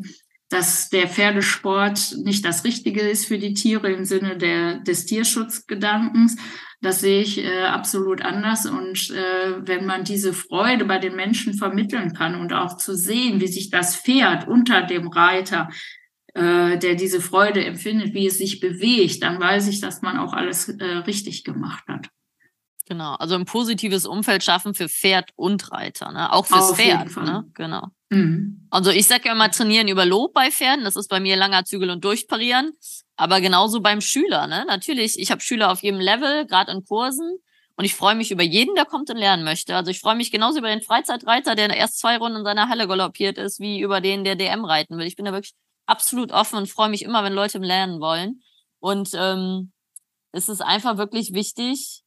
dass der Pferdesport nicht das Richtige ist für die Tiere im Sinne der, des Tierschutzgedankens. Das sehe ich äh, absolut anders. Und äh, wenn man diese Freude bei den Menschen vermitteln kann und auch zu sehen, wie sich das Pferd unter dem Reiter, äh, der diese Freude empfindet, wie es sich bewegt, dann weiß ich, dass man auch alles äh, richtig gemacht hat. Genau, also ein positives Umfeld schaffen für Pferd und Reiter, ne? Auch fürs Auf Pferd, ne? Genau. Mhm. Also ich sage ja immer trainieren über Lob bei Pferden, das ist bei mir langer Zügel und durchparieren, aber genauso beim Schüler, ne? Natürlich, ich habe Schüler auf jedem Level, gerade in Kursen und ich freue mich über jeden, der kommt und lernen möchte. Also ich freue mich genauso über den Freizeitreiter, der erst zwei Runden in seiner Halle galoppiert ist, wie über den, der DM reiten will. Ich bin da wirklich absolut offen und freue mich immer, wenn Leute lernen wollen. Und ähm, es ist einfach wirklich wichtig,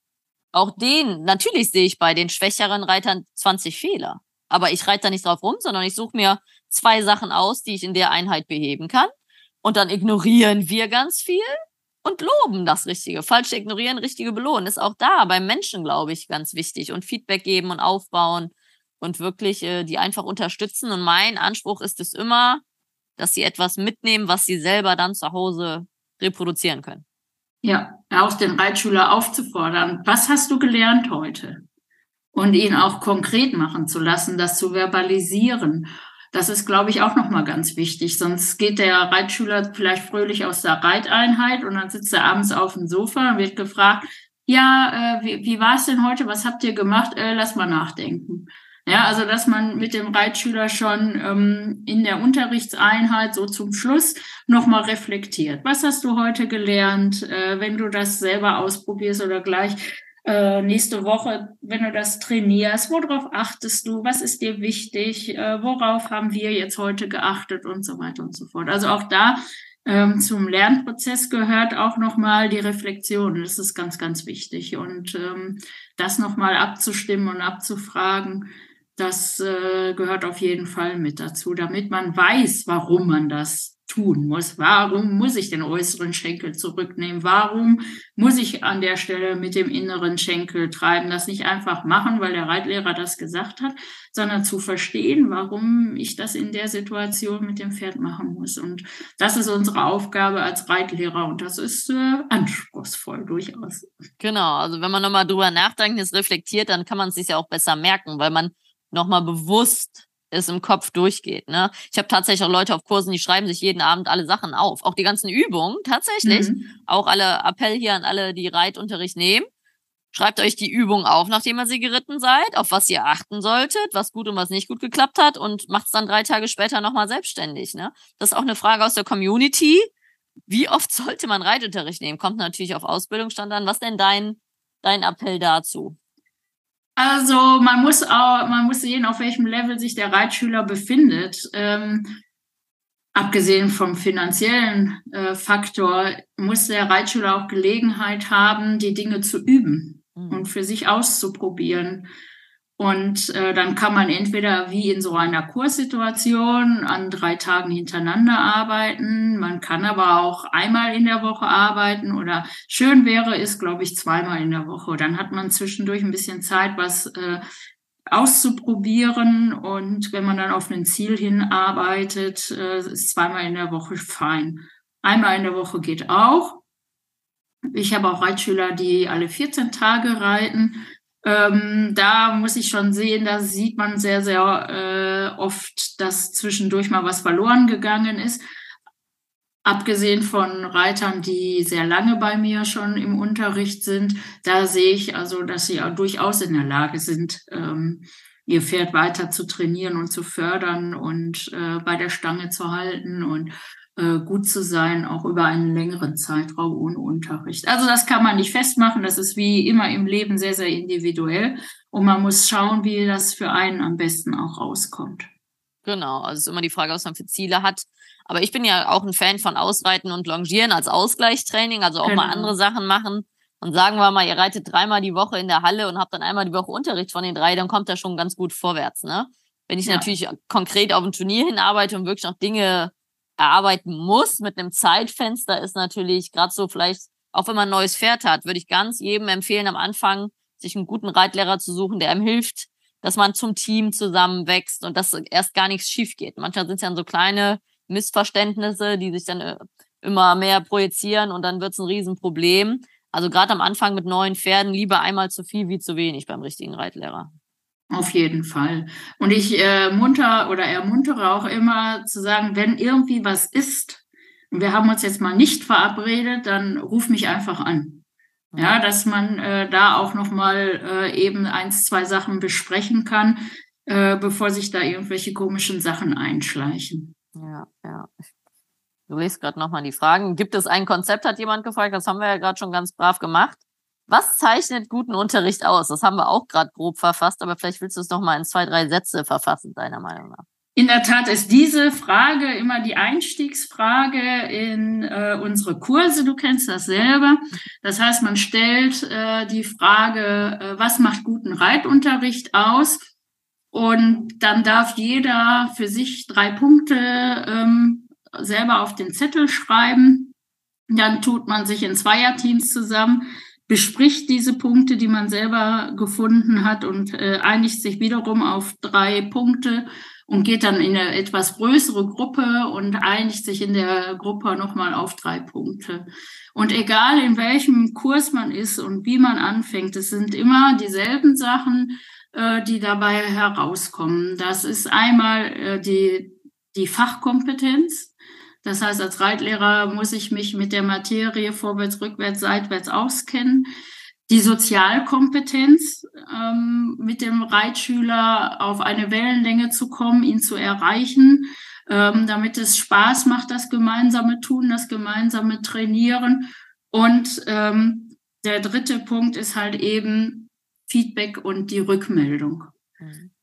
auch den, natürlich sehe ich bei den schwächeren Reitern 20 Fehler. Aber ich reite da nicht drauf rum, sondern ich suche mir zwei Sachen aus, die ich in der Einheit beheben kann. Und dann ignorieren wir ganz viel und loben das Richtige. Falsche ignorieren, richtige belohnen. Ist auch da beim Menschen, glaube ich, ganz wichtig. Und Feedback geben und aufbauen und wirklich äh, die einfach unterstützen. Und mein Anspruch ist es immer, dass sie etwas mitnehmen, was sie selber dann zu Hause reproduzieren können. Ja, auch den Reitschüler aufzufordern. Was hast du gelernt heute? Und ihn auch konkret machen zu lassen, das zu verbalisieren. Das ist, glaube ich, auch nochmal ganz wichtig. Sonst geht der Reitschüler vielleicht fröhlich aus der Reiteinheit und dann sitzt er abends auf dem Sofa und wird gefragt, ja, äh, wie, wie war es denn heute? Was habt ihr gemacht? Äh, lass mal nachdenken. Ja, also dass man mit dem Reitschüler schon ähm, in der Unterrichtseinheit so zum Schluss nochmal reflektiert. Was hast du heute gelernt, äh, wenn du das selber ausprobierst oder gleich äh, nächste Woche, wenn du das trainierst, worauf achtest du, was ist dir wichtig, äh, worauf haben wir jetzt heute geachtet und so weiter und so fort. Also auch da ähm, zum Lernprozess gehört auch nochmal die Reflexion. Das ist ganz, ganz wichtig. Und ähm, das nochmal abzustimmen und abzufragen, das äh, gehört auf jeden Fall mit dazu, damit man weiß, warum man das tun muss. Warum muss ich den äußeren Schenkel zurücknehmen? Warum muss ich an der Stelle mit dem inneren Schenkel treiben? Das nicht einfach machen, weil der Reitlehrer das gesagt hat, sondern zu verstehen, warum ich das in der Situation mit dem Pferd machen muss. Und das ist unsere Aufgabe als Reitlehrer und das ist äh, anspruchsvoll durchaus. Genau, also wenn man nochmal drüber nachdenkt, es reflektiert, dann kann man es sich ja auch besser merken, weil man nochmal bewusst es im Kopf durchgeht. Ne? Ich habe tatsächlich auch Leute auf Kursen, die schreiben sich jeden Abend alle Sachen auf. Auch die ganzen Übungen, tatsächlich. Mhm. Auch alle Appell hier an alle, die Reitunterricht nehmen. Schreibt euch die Übung auf, nachdem ihr sie geritten seid, auf was ihr achten solltet, was gut und was nicht gut geklappt hat und macht es dann drei Tage später nochmal selbstständig. Ne? Das ist auch eine Frage aus der Community. Wie oft sollte man Reitunterricht nehmen? Kommt natürlich auf Ausbildungsstand an. Was denn dein, dein Appell dazu? Also man muss auch, man muss sehen, auf welchem Level sich der Reitschüler befindet. Ähm, abgesehen vom finanziellen äh, Faktor muss der Reitschüler auch Gelegenheit haben, die Dinge zu üben. mhm. und für sich auszuprobieren. Und äh, dann kann man entweder wie in so einer Kurssituation an drei Tagen hintereinander arbeiten. Man kann aber auch einmal in der Woche arbeiten oder schön wäre es, glaube ich, zweimal in der Woche. Dann hat man zwischendurch ein bisschen Zeit, was äh, auszuprobieren. Und wenn man dann auf ein Ziel hinarbeitet, äh, ist zweimal in der Woche fein. Einmal in der Woche geht auch. Ich habe auch Reitschüler, die alle 14 Tage reiten. Ähm, da muss ich schon sehen, da sieht man sehr, sehr äh, oft, dass zwischendurch mal was verloren gegangen ist. Abgesehen von Reitern, die sehr lange bei mir schon im Unterricht sind, da sehe ich also, dass sie auch durchaus in der Lage sind, ähm, ihr Pferd weiter zu trainieren und zu fördern und äh, bei der Stange zu halten und gut zu sein, auch über einen längeren Zeitraum ohne Unterricht. Also das kann man nicht festmachen. Das ist wie immer im Leben sehr, sehr individuell. Und man muss schauen, wie das für einen am besten auch rauskommt. Genau, also es ist immer die Frage, was man für Ziele hat. Aber ich bin ja auch ein Fan von Ausreiten und Longieren als Ausgleichstraining, also auch genau. mal andere Sachen machen. Und sagen wir mal, ihr reitet dreimal die Woche in der Halle und habt dann einmal die Woche Unterricht von den drei, dann kommt das schon ganz gut vorwärts, ne? Wenn ich ja. natürlich konkret auf ein Turnier hinarbeite und wirklich noch Dinge erarbeiten muss mit einem Zeitfenster, ist natürlich gerade so vielleicht, auch wenn man ein neues Pferd hat, würde ich ganz jedem empfehlen, am Anfang sich einen guten Reitlehrer zu suchen, der einem hilft, dass man zum Team zusammenwächst und dass erst gar nichts schief geht. Manchmal sind es ja so kleine Missverständnisse, die sich dann äh, immer mehr projizieren und dann wird es ein Riesenproblem. Also gerade am Anfang mit neuen Pferden lieber einmal zu viel wie zu wenig beim richtigen Reitlehrer. Auf jeden Fall. Und ich äh, munter oder ermuntere auch immer zu sagen, wenn irgendwie was ist, und wir haben uns jetzt mal nicht verabredet, dann ruf mich einfach an. Ja, dass man äh, da auch nochmal äh, eben eins, zwei Sachen besprechen kann, äh, bevor sich da irgendwelche komischen Sachen einschleichen. Ja, ja. Du liest gerade nochmal die Fragen. Gibt es ein Konzept, hat jemand gefragt. Das haben wir ja gerade schon ganz brav gemacht. Was zeichnet guten Unterricht aus? Das haben wir auch gerade grob verfasst, aber vielleicht willst du es noch mal in zwei, drei Sätze verfassen, deiner Meinung nach. In der Tat ist diese Frage immer die Einstiegsfrage in äh, unsere Kurse. Du kennst das selber. Das heißt, man stellt äh, die Frage, äh, was macht guten Reitunterricht aus? Und dann darf jeder für sich drei Punkte ähm, selber auf den Zettel schreiben. Dann tut man sich in Zweierteams zusammen bespricht diese Punkte, die man selber gefunden hat und äh, einigt sich wiederum auf drei Punkte und geht dann in eine etwas größere Gruppe und einigt sich in der Gruppe nochmal auf drei Punkte. Und egal in welchem Kurs man ist und wie man anfängt, es sind immer dieselben Sachen, äh, die dabei herauskommen. Das ist einmal äh, die, die Fachkompetenz. Das heißt, als Reitlehrer muss ich mich mit der Materie vorwärts, rückwärts, seitwärts auskennen. Die Sozialkompetenz, ähm, mit dem Reitschüler auf eine Wellenlänge zu kommen, ihn zu erreichen, ähm, damit es Spaß macht, das gemeinsame Tun, das gemeinsame Trainieren. Und ähm, der dritte Punkt ist halt eben Feedback und die Rückmeldung.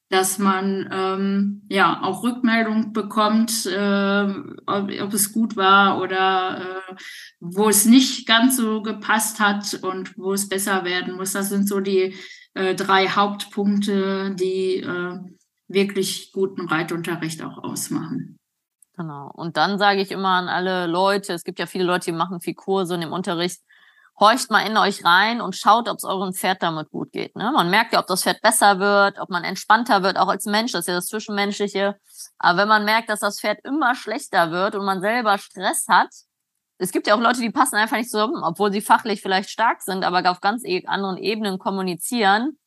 Dass man ähm, ja auch Rückmeldung bekommt, äh, ob, ob, es gut war oder äh, wo es nicht ganz so gepasst hat und wo es besser werden muss. Das sind so die äh, drei Hauptpunkte, die äh, wirklich guten Reitunterricht auch ausmachen. Genau. Und dann sage ich immer an alle Leute, es gibt ja viele Leute, die machen viel Kurse und im Unterricht horcht mal in euch rein und schaut, ob es eurem Pferd damit gut geht. Ne? Man merkt ja, ob das Pferd besser wird, ob man entspannter wird, auch als Mensch, das ist ja das Zwischenmenschliche. Aber wenn man merkt, dass das Pferd immer schlechter wird und man selber Stress hat, es gibt ja auch Leute, die passen einfach nicht zusammen, obwohl sie fachlich vielleicht stark sind, aber auf ganz e-, anderen Ebenen kommunizieren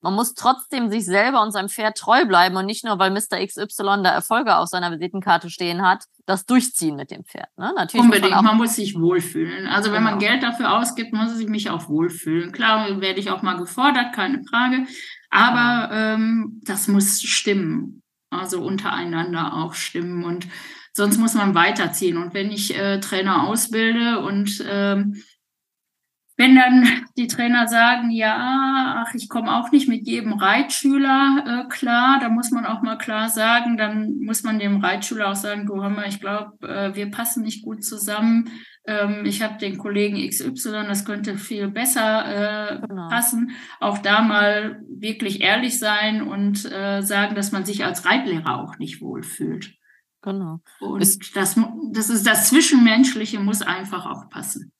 man muss trotzdem sich selber und seinem Pferd treu bleiben und nicht nur, weil Mr. XY da Erfolge auf seiner Visitenkarte stehen hat, das durchziehen mit dem Pferd. Ne? Natürlich Unbedingt, man, man, muss sich wohlfühlen. Also wenn genau. man Geld dafür ausgibt, muss ich mich auch wohlfühlen. Klar werde ich auch mal gefordert, keine Frage. Aber genau. ähm, das muss stimmen. Also untereinander auch stimmen. Und sonst muss man weiterziehen. Und wenn ich äh, Trainer ausbilde und ähm, wenn dann die Trainer sagen, ja, ach, ich komme auch nicht mit jedem Reitschüler äh, klar, da muss man auch mal klar sagen, dann muss man dem Reitschüler auch sagen, du mal, ich glaube, äh, wir passen nicht gut zusammen. ähm, ich habe den Kollegen XY, das könnte viel besser äh, genau. passen. Auch da mal wirklich ehrlich sein und äh, sagen, dass man sich als Reitlehrer auch nicht wohlfühlt. Genau. Und das, das ist das Zwischenmenschliche muss einfach auch passen.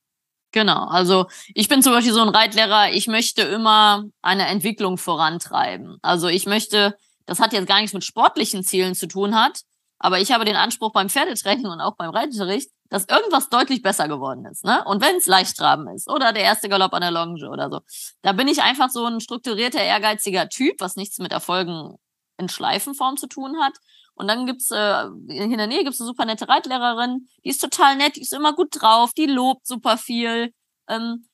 Genau, also ich bin zum Beispiel so ein Reitlehrer, ich möchte immer eine Entwicklung vorantreiben. Also ich möchte, das hat jetzt gar nichts mit sportlichen Zielen zu tun hat, aber ich habe den Anspruch beim Pferdetraining und auch beim Reitunterricht, dass irgendwas deutlich besser geworden ist. Ne? Und wenn es Leichttraben ist oder der erste Galopp an der Longe oder so, da bin ich einfach so ein strukturierter, ehrgeiziger Typ, was nichts mit Erfolgen in Schleifenform zu tun hat. Und dann gibt's äh, in der Nähe gibt's eine super nette Reitlehrerin, die ist total nett, die ist immer gut drauf, die lobt super viel, ähm,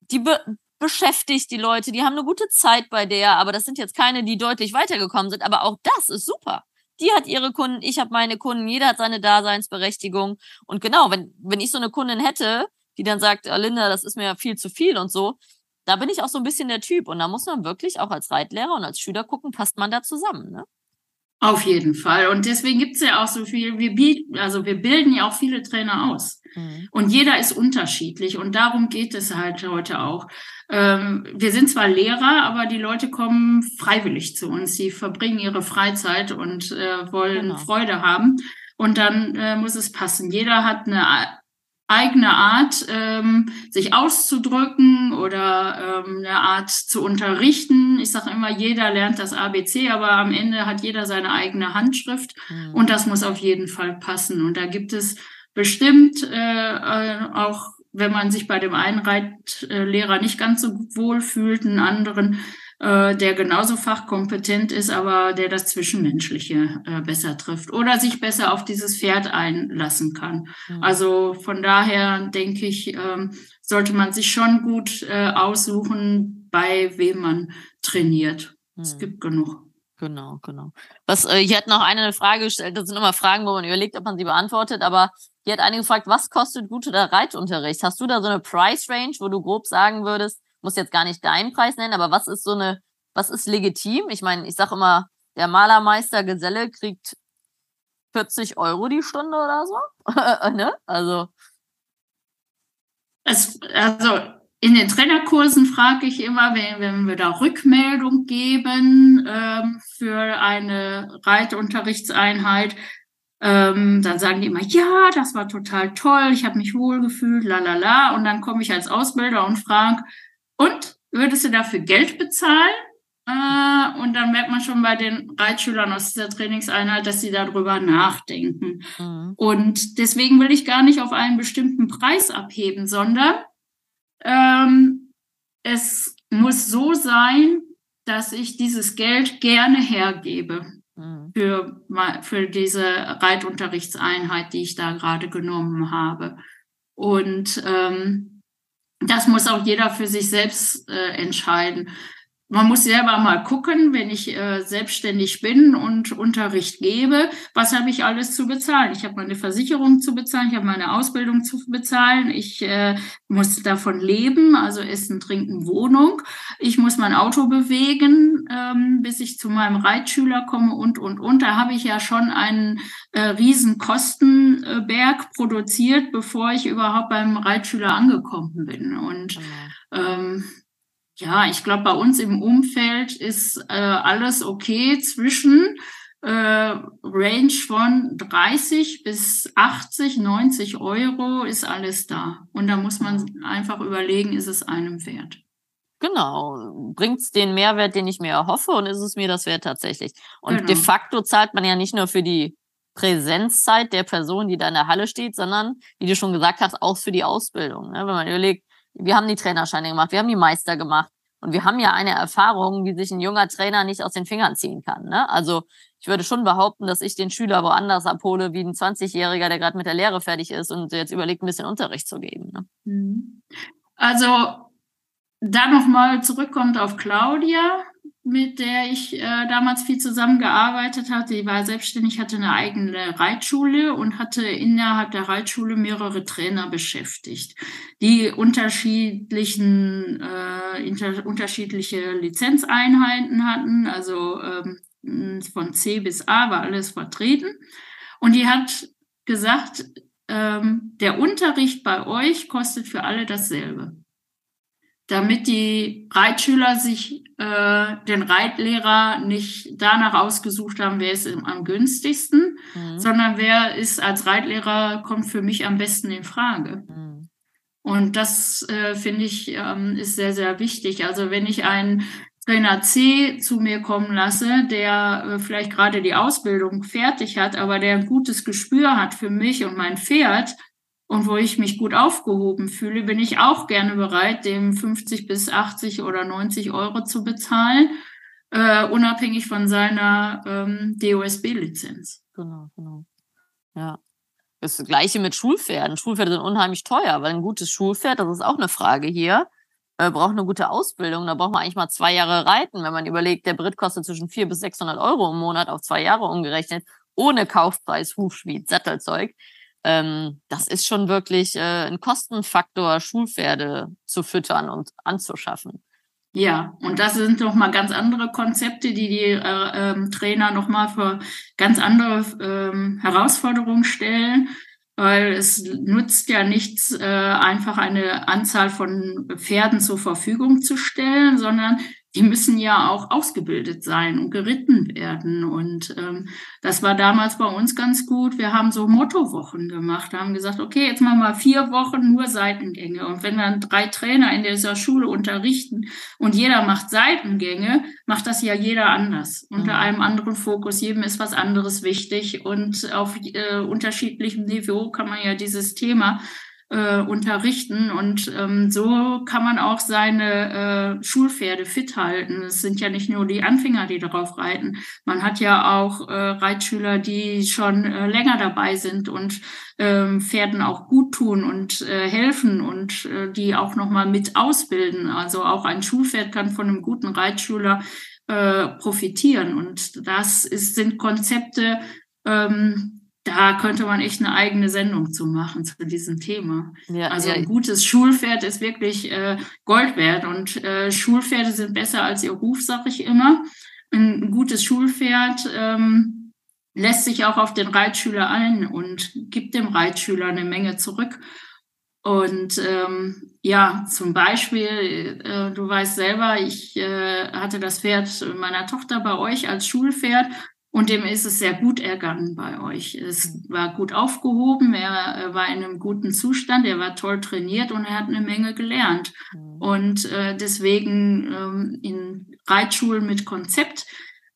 die be beschäftigt die Leute, die haben eine gute Zeit bei der, aber das sind jetzt keine, die deutlich weitergekommen sind, aber auch das ist super. Die hat ihre Kunden, ich habe meine Kunden, jeder hat seine Daseinsberechtigung. Und genau, wenn, wenn ich so eine Kundin hätte, die dann sagt, oh, Linda, das ist mir viel zu viel und so, da bin ich auch so ein bisschen der Typ. Und da muss man wirklich auch als Reitlehrer und als Schüler gucken, passt man da zusammen. Ne? Auf jeden Fall. Und deswegen gibt es ja auch so viel, wir bieten, also wir bilden ja auch viele Trainer aus. Mhm. Und jeder ist unterschiedlich. Und darum geht es halt heute auch. Ähm, wir sind zwar Lehrer, aber die Leute kommen freiwillig zu uns. Sie verbringen ihre Freizeit und äh, wollen genau. Freude haben. Und dann äh, muss es passen. Jeder hat eine eigene Art, ähm, sich auszudrücken oder ähm, eine Art zu unterrichten. Ich sage immer, jeder lernt das ABC, aber am Ende hat jeder seine eigene Handschrift mhm. und das muss auf jeden Fall passen. Und da gibt es bestimmt äh, äh, auch, wenn man sich bei dem einen Reitlehrer nicht ganz so wohl fühlt, einen anderen äh, der genauso fachkompetent ist, aber der das Zwischenmenschliche äh, besser trifft oder sich besser auf dieses Pferd einlassen kann. Mhm. Also von daher denke ich, ähm, sollte man sich schon gut äh, aussuchen, bei wem man trainiert. Mhm. Es gibt genug. Genau, genau. Was, äh, hier hat noch eine Frage gestellt, das sind immer Fragen, wo man überlegt, ob man sie beantwortet, aber hier hat eine gefragt, was kostet guter Reitunterricht? Hast du da so eine Price Range, wo du grob sagen würdest, muss jetzt gar nicht deinen Preis nennen, aber was ist so eine, was ist legitim? Ich meine, ich sage immer, der Malermeister Geselle kriegt 40 Euro die Stunde oder so. ne? Also. Es, also in den Trainerkursen frage ich immer, wenn, wenn wir da Rückmeldung geben ähm, für eine Reitunterrichtseinheit, ähm, dann sagen die immer, ja, das war total toll, ich habe mich wohlgefühlt, la la la. Und dann komme ich als Ausbilder und frage, und würdest du dafür Geld bezahlen? Äh, und dann merkt man schon bei den Reitschülern aus dieser Trainingseinheit, dass sie darüber nachdenken. Mhm. Und deswegen will ich gar nicht auf einen bestimmten Preis abheben, sondern ähm, es muss so sein, dass ich dieses Geld gerne hergebe mhm. für, für diese Reitunterrichtseinheit, die ich da gerade genommen habe. Und ähm, das muss auch jeder für sich selbst äh, entscheiden man muss selber mal gucken, wenn ich äh, selbstständig bin und Unterricht gebe, was habe ich alles zu bezahlen? Ich habe meine Versicherung zu bezahlen, ich habe meine Ausbildung zu bezahlen, ich äh, muss davon leben, also Essen, Trinken, Wohnung. Ich muss mein Auto bewegen, ähm, bis ich zu meinem Reitschüler komme und, und, und. Da habe ich ja schon einen äh, riesen Kostenberg produziert, bevor ich überhaupt beim Reitschüler angekommen bin. Und genau. ähm, ja, ich glaube, bei uns im Umfeld ist äh, alles okay zwischen äh, Range von 30 bis 80, 90 Euro ist alles da. Und da muss man einfach überlegen, ist es einem wert. Genau. Bringt es den Mehrwert, den ich mir erhoffe und ist es mir das wert tatsächlich? Und genau. de facto zahlt man ja nicht nur für die Präsenzzeit der Person, die da in der Halle steht, sondern, wie du schon gesagt hast, auch für die Ausbildung. Ne? Wenn man überlegt, wir haben die Trainerscheine gemacht, wir haben die Meister gemacht. Und wir haben ja eine Erfahrung, die sich ein junger Trainer nicht aus den Fingern ziehen kann. Ne? Also ich würde schon behaupten, dass ich den Schüler woanders abhole, wie ein 20-Jähriger, der gerade mit der Lehre fertig ist und jetzt überlegt, ein bisschen Unterricht zu geben. Ne? Mhm. Also da nochmal zurückkommt auf Claudia mit der ich äh, damals viel zusammengearbeitet hatte. Die war selbstständig, hatte eine eigene Reitschule und hatte innerhalb der Reitschule mehrere Trainer beschäftigt, die unterschiedlichen äh, inter, unterschiedliche Lizenzeinheiten hatten. Also ähm, von C bis A war alles vertreten. Und die hat gesagt, ähm, der Unterricht bei euch kostet für alle dasselbe. Damit die Reitschüler sich äh, den Reitlehrer nicht danach ausgesucht haben, wer ist am günstigsten, mhm. sondern wer ist als Reitlehrer, kommt für mich am besten in Frage. Mhm. Und das äh, finde ich ähm, ist sehr, sehr wichtig. Also wenn ich einen Trainer C zu mir kommen lasse, der äh, vielleicht gerade die Ausbildung fertig hat, aber der ein gutes Gespür hat für mich und mein Pferd und wo ich mich gut aufgehoben fühle, bin ich auch gerne bereit, dem 50 bis 80 oder 90 Euro zu bezahlen, äh, unabhängig von seiner ähm, DOSB-Lizenz. Genau, genau. Ja. Das Gleiche mit Schulpferden. Schulpferde sind unheimlich teuer, weil ein gutes Schulpferd, das ist auch eine Frage hier, äh, braucht eine gute Ausbildung. Da braucht man eigentlich mal zwei Jahre reiten, wenn man überlegt, der Brit kostet zwischen 400 bis 600 Euro im Monat auf zwei Jahre umgerechnet, ohne Kaufpreis, Hufschmied, Sattelzeug. Ähm, das ist schon wirklich äh, ein Kostenfaktor, Schulpferde zu füttern und anzuschaffen. Ja, und das sind noch mal ganz andere Konzepte, die die äh, ähm, Trainer noch mal für ganz andere ähm, Herausforderungen stellen weil es nutzt ja nichts, äh, einfach eine Anzahl von Pferden zur Verfügung zu stellen, sondern die müssen ja auch ausgebildet sein und geritten werden. Und ähm, das war damals bei uns ganz gut. Wir haben so Mottowochen gemacht, haben gesagt, okay, jetzt machen wir vier Wochen nur Seitengänge. Und wenn dann drei Trainer in dieser Schule unterrichten und jeder macht Seitengänge, macht das ja jeder anders, unter mhm. einem anderen Fokus. Jedem ist was anderes wichtig. Und auf äh, unterschiedlichem Niveau kann man ja dieses Thema äh, unterrichten. Und ähm, so kann man auch seine äh, Schulpferde fit halten. Es sind ja nicht nur die Anfänger, die darauf reiten. Man hat ja auch äh, Reitschüler, die schon äh, länger dabei sind und ähm, Pferden auch gut tun und äh, helfen und äh, die auch nochmal mit ausbilden. Also auch ein Schulpferd kann von einem guten Reitschüler äh, profitieren. Und das ist, sind Konzepte, ähm, da könnte man echt eine eigene Sendung zu machen zu diesem Thema. Ja, also ein gutes Schulpferd ist wirklich äh, Gold wert und äh, Schulpferde sind besser als ihr Ruf, sage ich immer. Ein gutes Schulpferd ähm, lässt sich auch auf den Reitschüler ein und gibt dem Reitschüler eine Menge zurück. Und ähm, ja, zum Beispiel, äh, du weißt selber, ich äh, hatte das Pferd meiner Tochter bei euch als Schulpferd und dem ist es sehr gut ergangen bei euch. Es war gut aufgehoben, er war in einem guten Zustand, er war toll trainiert und er hat eine Menge gelernt. Mhm. Und äh, deswegen ähm, in Reitschulen mit Konzept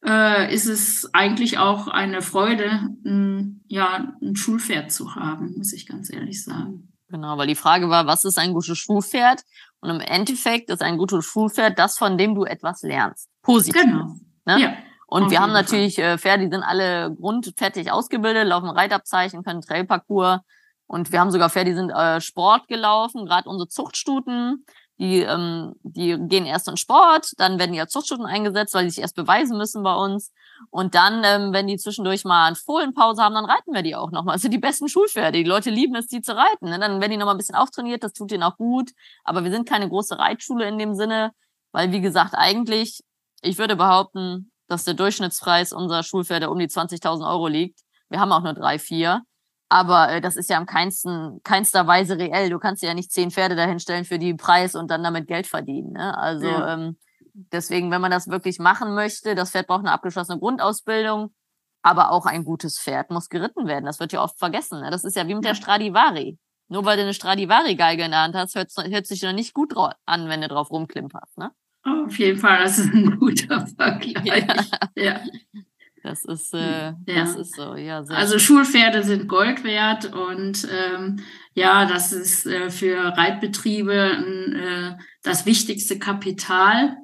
äh, ist es eigentlich auch eine Freude, ein, ja, ein Schulpferd zu haben, muss ich ganz ehrlich sagen. Genau, weil die Frage war, was ist ein gutes Schulpferd? Und im Endeffekt ist ein gutes Schulpferd das, von dem du etwas lernst. Positiv. Genau. Ne? Ja. Und Auf wir haben natürlich äh, Pferde, die sind alle grundfertig ausgebildet, laufen Reitabzeichen, können Trailparcours. Und wir haben sogar Pferde, die sind äh, Sport gelaufen, gerade unsere Zuchtstuten. Die, ähm, die gehen erst in Sport, dann werden die als Zuchtstuten eingesetzt, weil die sich erst beweisen müssen bei uns. Und dann, ähm, wenn die zwischendurch mal eine Fohlenpause haben, dann reiten wir die auch nochmal. Das sind die besten Schulpferde. Die Leute lieben es, die zu reiten. Ne? Dann werden die nochmal ein bisschen auftrainiert, das tut ihnen auch gut. Aber wir sind keine große Reitschule in dem Sinne, weil, wie gesagt, eigentlich, ich würde behaupten, dass der Durchschnittspreis unserer Schulpferde um die 20.000 Euro liegt. Wir haben auch nur drei, vier. Aber äh, das ist ja am keinsten, keinster Weise reell. Du kannst ja nicht zehn Pferde dahinstellen für die Preis und dann damit Geld verdienen. Ne? Also ja. ähm, deswegen, wenn man das wirklich machen möchte, das Pferd braucht eine abgeschlossene Grundausbildung, aber auch ein gutes Pferd muss geritten werden. Das wird ja oft vergessen. Ne? Das ist ja wie mit der Stradivari. Nur weil du eine Stradivari-Geige in der Hand hast, hört, hört sich noch nicht gut an, wenn du drauf rumklimperst. Ne? Auf jeden Fall, das ist ein guter Vergleich. Ja. ja. Das ist, äh, ja. das ist so, ja. also schön. Schulpferde sind Gold wert und ähm, ja, das ist äh, für Reitbetriebe äh, das wichtigste Kapital.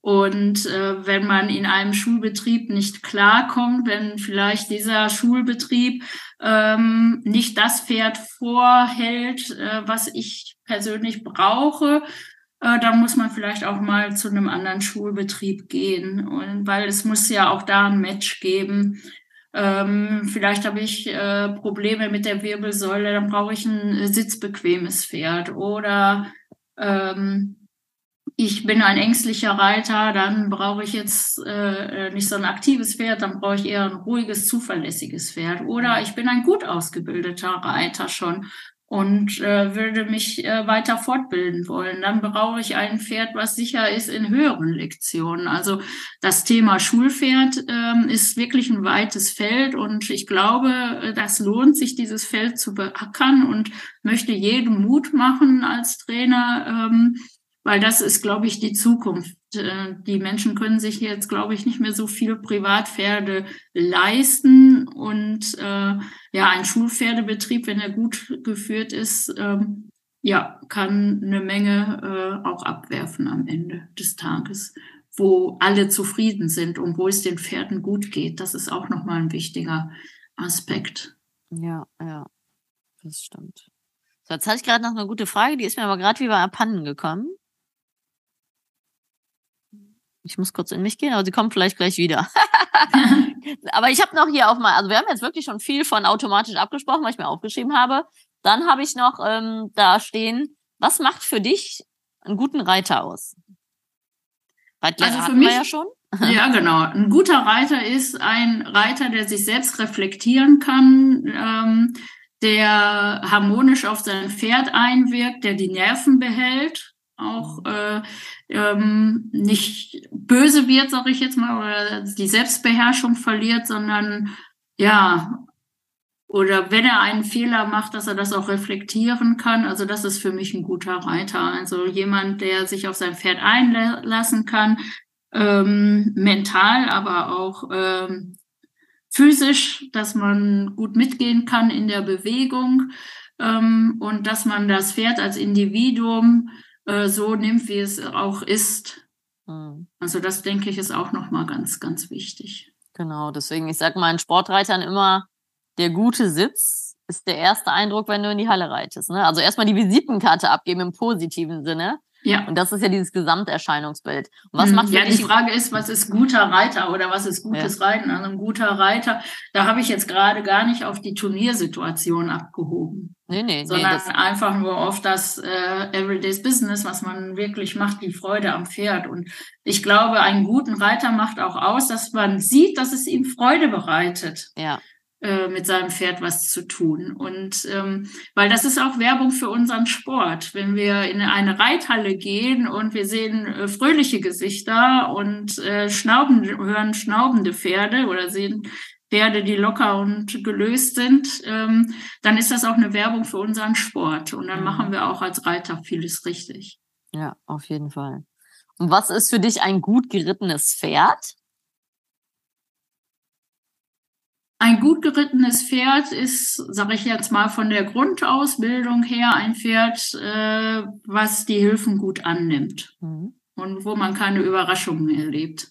Und äh, wenn man in einem Schulbetrieb nicht klarkommt, wenn vielleicht dieser Schulbetrieb ähm, nicht das Pferd vorhält, äh, was ich persönlich brauche, äh, dann muss man vielleicht auch mal zu einem anderen Schulbetrieb gehen. Und weil es muss ja auch da ein Match geben. Ähm, vielleicht habe ich äh, Probleme mit der Wirbelsäule, dann brauche ich ein sitzbequemes Pferd. Oder ähm, ich bin ein ängstlicher Reiter, dann brauche ich jetzt äh, nicht so ein aktives Pferd, dann brauche ich eher ein ruhiges, zuverlässiges Pferd. Oder ich bin ein gut ausgebildeter Reiter schon und äh, würde mich äh, weiter fortbilden wollen. Dann brauche ich ein Pferd, was sicher ist in höheren Lektionen. Also das Thema Schulpferd ähm, ist wirklich ein weites Feld und ich glaube, äh, das lohnt sich, dieses Feld zu beackern und möchte jedem Mut machen als Trainer. Ähm, weil das ist, glaube ich, die Zukunft. Äh, die Menschen können sich jetzt, glaube ich, nicht mehr so viel Privatpferde leisten und äh, ja, ein Schulpferdebetrieb, wenn er gut geführt ist, ähm, ja, kann eine Menge äh, auch abwerfen am Ende des Tages, wo alle zufrieden sind und wo es den Pferden gut geht. Das ist auch nochmal ein wichtiger Aspekt. Ja, ja, das stimmt. So, jetzt hatte ich gerade noch eine gute Frage, die ist mir aber gerade wie bei Pannen gekommen. Ich muss kurz in mich gehen, aber sie kommt vielleicht gleich wieder. aber ich habe noch hier auf mal, also wir haben jetzt wirklich schon viel von automatisch abgesprochen, was ich mir aufgeschrieben habe. Dann habe ich noch ähm, da stehen, was macht für dich einen guten Reiter aus? Reitlehrer also für mich, ja schon. ja, genau. Ein guter Reiter ist ein Reiter, der sich selbst reflektieren kann, ähm, der harmonisch auf sein Pferd einwirkt, der die Nerven behält, auch äh, ähm, nicht böse wird, sage ich jetzt mal, oder die Selbstbeherrschung verliert, sondern ja, oder wenn er einen Fehler macht, dass er das auch reflektieren kann. Also das ist für mich ein guter Reiter. Also jemand, der sich auf sein Pferd einlassen kann, ähm, mental, aber auch ähm, physisch, dass man gut mitgehen kann in der Bewegung ähm, und dass man das Pferd als Individuum äh, so nimmt, wie es auch ist. Mhm. Also das denke ich ist auch nochmal ganz, ganz wichtig. Genau, deswegen, ich sage meinen Sportreitern immer, der gute Sitz ist der erste Eindruck, wenn du in die Halle reitest. Ne? Also erstmal die Visitenkarte abgeben im positiven Sinne. Ja. Und das ist ja dieses Gesamterscheinungsbild. Und was hm, macht ja, die Frage ist, was ist guter Reiter oder was ist gutes ja. Reiten? Also ein guter Reiter, da habe ich jetzt gerade gar nicht auf die Turniersituation abgehoben. Nee, nee, sondern nee, einfach nur auf das äh, Everyday's Business, was man wirklich macht, die Freude am Pferd. Und ich glaube, einen guten Reiter macht auch aus, dass man sieht, dass es ihm Freude bereitet. Ja. Äh, mit seinem Pferd was zu tun. Und ähm, weil das ist auch Werbung für unseren Sport. Wenn wir in eine Reithalle gehen und wir sehen äh, fröhliche Gesichter und äh, schnauben, hören schnaubende Pferde oder sehen Pferde, die locker und gelöst sind, ähm, dann ist das auch eine Werbung für unseren Sport. Und dann mhm. machen wir auch als Reiter vieles richtig. Ja, auf jeden Fall. Und was ist für dich ein gut gerittenes Pferd? Ein gut gerittenes Pferd ist, sage ich jetzt mal von der Grundausbildung her, ein Pferd, äh, was die Hilfen gut annimmt mhm. und wo man keine Überraschungen erlebt.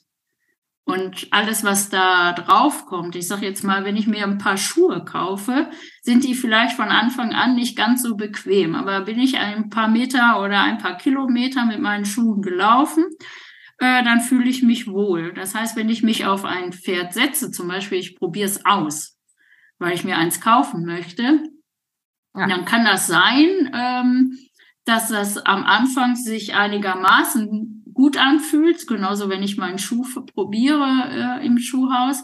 Und alles, was da drauf kommt, ich sage jetzt mal, wenn ich mir ein paar Schuhe kaufe, sind die vielleicht von Anfang an nicht ganz so bequem. Aber bin ich ein paar Meter oder ein paar Kilometer mit meinen Schuhen gelaufen, äh, dann fühle ich mich wohl. Das heißt, wenn ich mich auf ein Pferd setze, zum Beispiel, ich probiere es aus, weil ich mir eins kaufen möchte, ja. dann kann das sein, ähm, dass das am Anfang sich einigermaßen gut anfühlt, genauso wenn ich meinen Schuh probiere äh, im Schuhhaus.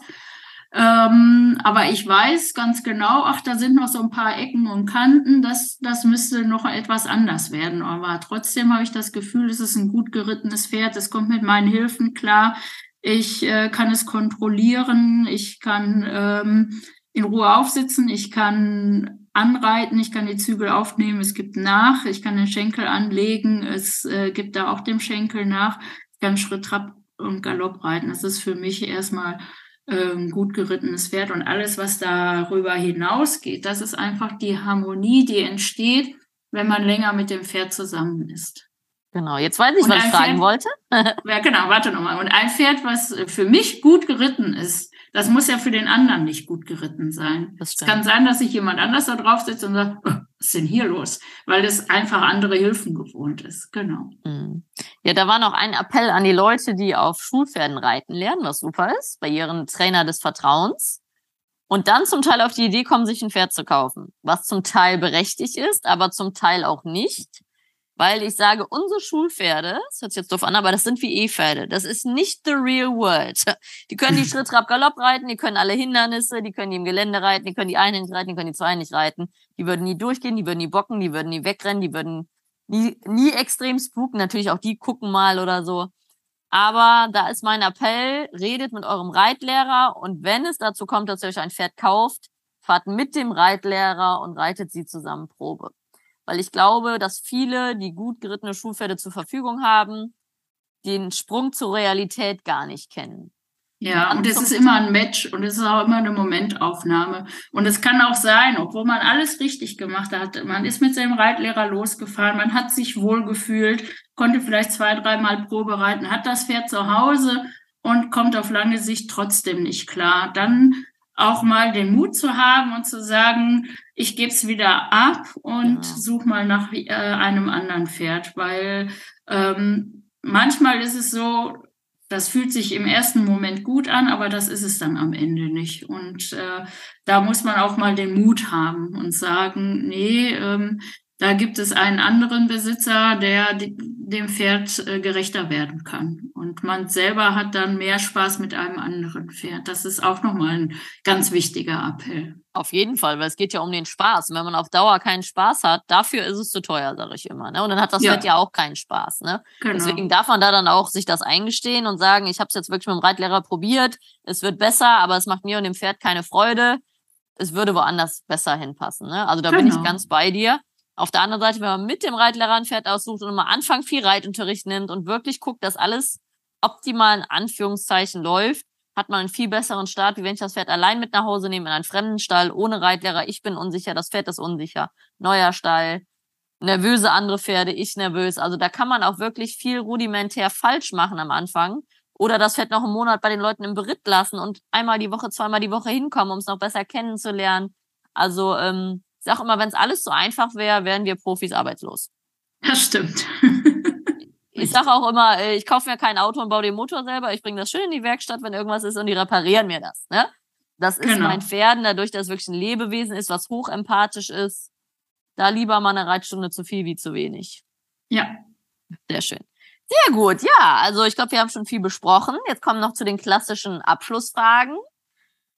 Ähm, aber ich weiß ganz genau, ach, da sind noch so ein paar Ecken und Kanten, das, das müsste noch etwas anders werden. Aber trotzdem habe ich das Gefühl, es ist ein gut gerittenes Pferd, es kommt mit meinen Hilfen klar. Ich äh, kann es kontrollieren, ich kann ähm, in Ruhe aufsitzen, ich kann anreiten, ich kann die Zügel aufnehmen, es gibt nach, ich kann den Schenkel anlegen, es äh, gibt da auch dem Schenkel nach, ich kann Schritt, Trab und Galopp reiten. Das ist für mich erstmal ähm, gut gerittenes Pferd und alles, was darüber hinausgeht, das ist einfach die Harmonie, die entsteht, wenn man länger mit dem Pferd zusammen ist. Genau, jetzt weiß ich, und was ich fragen Pferd, wollte. ja, genau, warte nochmal. Und ein Pferd, was für mich gut geritten ist, das muss ja für den anderen nicht gut geritten sein. Es kann sein, dass sich jemand anders da drauf sitzt und sagt, oh, denn hier los? Weil es einfach andere Hilfen gewohnt ist. Genau. Mhm. Ja, da war noch ein Appell an die Leute, die auf Schulpferden reiten lernen, was super ist, bei ihren Trainer des Vertrauens. Und dann zum Teil auf die Idee kommen, sich ein Pferd zu kaufen, was zum Teil berechtigt ist, aber zum Teil auch nicht Weil ich sage, unsere Schulpferde, das hört sich jetzt doof an, aber das sind wie E-Pferde. Das ist nicht the real world. Die können die Schritt, Trab, Galopp reiten, die können alle Hindernisse, die können die im Gelände reiten, die können die einen nicht reiten, die können die zwei nicht reiten. Die würden nie durchgehen, die würden nie bocken, die würden nie wegrennen, die würden nie, nie extrem spooken. Natürlich auch die gucken mal oder so. Aber da ist mein Appell, redet mit eurem Reitlehrer und wenn es dazu kommt, dass ihr euch ein Pferd kauft, fahrt mit dem Reitlehrer und reitet sie zusammen Probe weil ich glaube, dass viele, die gut gerittene Schulpferde zur Verfügung haben, den Sprung zur Realität gar nicht kennen. Ja, und es ist immer ein Match und es ist auch immer eine Momentaufnahme. Und es kann auch sein, obwohl man alles richtig gemacht hat. Man ist mit seinem Reitlehrer losgefahren, man hat sich wohlgefühlt, konnte vielleicht zwei, dreimal Probe reiten, hat das Pferd zu Hause und kommt auf lange Sicht trotzdem nicht klar. Dann auch mal den Mut zu haben und zu sagen, ich gebe es wieder ab und ja. suche mal nach äh, einem anderen Pferd, weil ähm, manchmal ist es so, das fühlt sich im ersten Moment gut an, aber das ist es dann am Ende nicht. Und äh, da muss man auch mal den Mut haben und sagen, nee, ähm, da gibt es einen anderen Besitzer, der dem Pferd äh, gerechter werden kann. Und man selber hat dann mehr Spaß mit einem anderen Pferd. Das ist auch nochmal ein ganz wichtiger Appell. Auf jeden Fall, weil es geht ja um den Spaß. Und wenn man auf Dauer keinen Spaß hat, dafür ist es zu teuer, sage ich immer. Ne? Und dann hat das ja. Pferd ja auch keinen Spaß. Ne? Genau. Deswegen darf man da dann auch sich das eingestehen und sagen, ich habe es jetzt wirklich mit dem Reitlehrer probiert, es wird besser, aber es macht mir und dem Pferd keine Freude. Es würde woanders besser hinpassen. Ne? Also da genau. bin ich genau. ganz bei dir. Auf der anderen Seite, wenn man mit dem Reitlehrer ein Pferd aussucht und am Anfang viel Reitunterricht nimmt und wirklich guckt, dass alles optimal in Anführungszeichen läuft, hat man einen viel besseren Start, wie wenn ich das Pferd allein mit nach Hause nehme in einen fremden Stall, ohne Reitlehrer. Ich bin unsicher, das Pferd ist unsicher. Neuer Stall, nervöse andere Pferde, ich nervös. Also da kann man auch wirklich viel rudimentär falsch machen am Anfang. Oder das Pferd noch einen Monat bei den Leuten im Beritt lassen und einmal die Woche, zweimal die Woche hinkommen, um es noch besser kennenzulernen. Also ähm, ich sage immer, wenn es alles so einfach wäre, wären wir Profis arbeitslos. Das stimmt. Ich sage auch immer, äh, ich kaufe mir kein Auto und baue den Motor selber. Ich bringe das schön in die Werkstatt, wenn irgendwas ist und die reparieren mir das. Ne? Das ist genau. mein Pferden, dadurch, dass es wirklich ein Lebewesen ist, was hochempathisch ist. Da lieber mal eine Reitstunde zu viel wie zu wenig. Ja. Sehr schön. Sehr gut, ja. Also ich glaube, wir haben schon viel besprochen. Jetzt kommen noch zu den klassischen Abschlussfragen.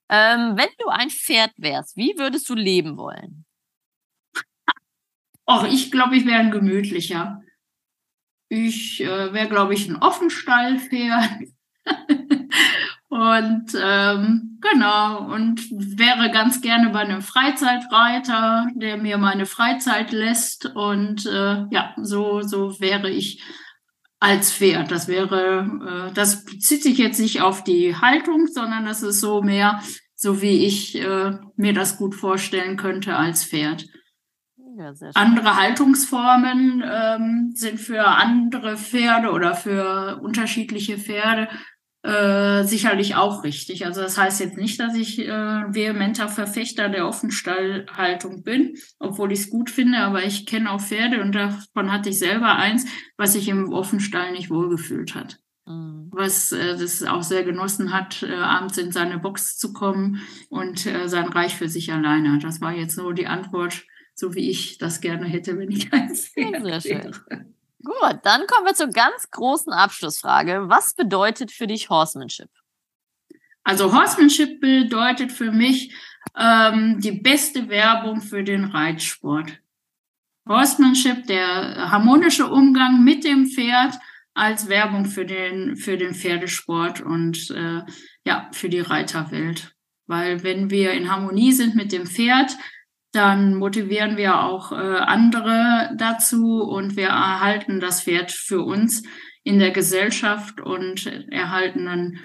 Ähm, wenn du ein Pferd wärst, wie würdest du leben wollen? Och, ich glaube, ich wäre ein gemütlicher. Ich äh, wäre, glaube ich, ein Offenstallpferd. und ähm, genau, und wäre ganz gerne bei einem Freizeitreiter, der mir meine Freizeit lässt. Und äh, ja, so, so wäre ich als Pferd. Das wäre, äh, das bezieht sich jetzt nicht auf die Haltung, sondern das ist so mehr, so wie ich äh, mir das gut vorstellen könnte als Pferd. Ja, andere Haltungsformen ähm, sind für andere Pferde oder für unterschiedliche Pferde äh, sicherlich auch richtig. Also das heißt jetzt nicht, dass ich äh, vehementer Verfechter der Offenstallhaltung bin, obwohl ich es gut finde, aber ich kenne auch Pferde und davon hatte ich selber eins, was sich im Offenstall nicht wohlgefühlt hat. Mhm. Was äh, das auch sehr genossen hat, äh, abends in seine Box zu kommen und äh, sein Reich für sich alleine. Das war jetzt so die Antwort so wie ich das gerne hätte, wenn ich eins Sehr schön. Gut, dann kommen wir zur ganz großen Abschlussfrage. Was bedeutet für dich Horsemanship? Also Horsemanship bedeutet für mich ähm, die beste Werbung für den Reitsport. Horsemanship, der harmonische Umgang mit dem Pferd als Werbung für den, für den Pferdesport und äh, ja, für die Reiterwelt. Weil wenn wir in Harmonie sind mit dem Pferd, dann motivieren wir auch äh, andere dazu und wir erhalten das Pferd für uns in der Gesellschaft und erhalten dann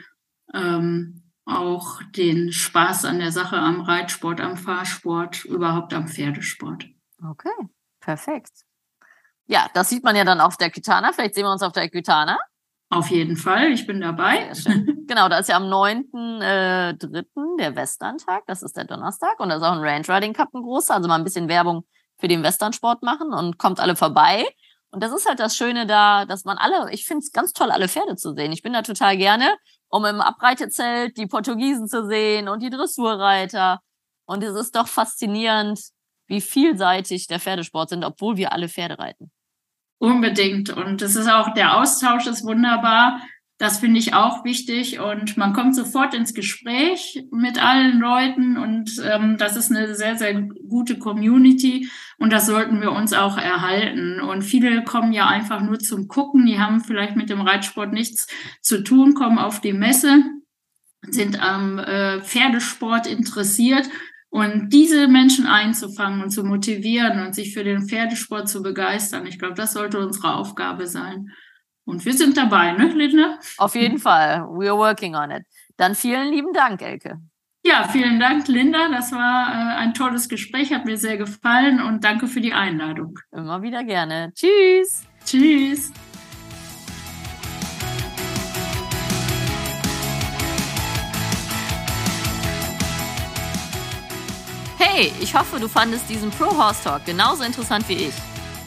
ähm, auch den Spaß an der Sache am Reitsport, am Fahrsport, überhaupt am Pferdesport. Okay, perfekt. Ja, das sieht man ja dann auf der Kitana. Vielleicht sehen wir uns auf der Kitana. Auf jeden Fall, ich bin dabei. Genau, da ist ja am 9.3. Äh, der Westerntag, das ist der Donnerstag und da ist auch ein Range Riding Cup ein großer, also mal ein bisschen Werbung für den Westernsport machen und kommt alle vorbei. Und das ist halt das Schöne da, dass man alle, ich finde es ganz toll, alle Pferde zu sehen. Ich bin da total gerne, um im Abreitezelt die Portugiesen zu sehen und die Dressurreiter. Und es ist doch faszinierend, wie vielseitig der Pferdesport sind, obwohl wir alle Pferde reiten. Unbedingt. Und es ist auch, der Austausch ist wunderbar. Das finde ich auch wichtig und man kommt sofort ins Gespräch mit allen Leuten und ähm, das ist eine sehr, sehr gute Community und das sollten wir uns auch erhalten. Und viele kommen ja einfach nur zum Gucken, die haben vielleicht mit dem Reitsport nichts zu tun, kommen auf die Messe, sind am äh, Pferdesport interessiert und diese Menschen einzufangen und zu motivieren und sich für den Pferdesport zu begeistern, ich glaube, das sollte unsere Aufgabe sein. Und wir sind dabei, ne, Linda? Auf jeden Fall. We are working on it. Dann vielen lieben Dank, Elke. Ja, vielen Dank, Linda. Das war äh, ein tolles Gespräch, hat mir sehr gefallen und danke für die Einladung. Immer wieder gerne. Tschüss. Tschüss. Hey, ich hoffe, du fandest diesen Pro Horse Talk genauso interessant wie ich.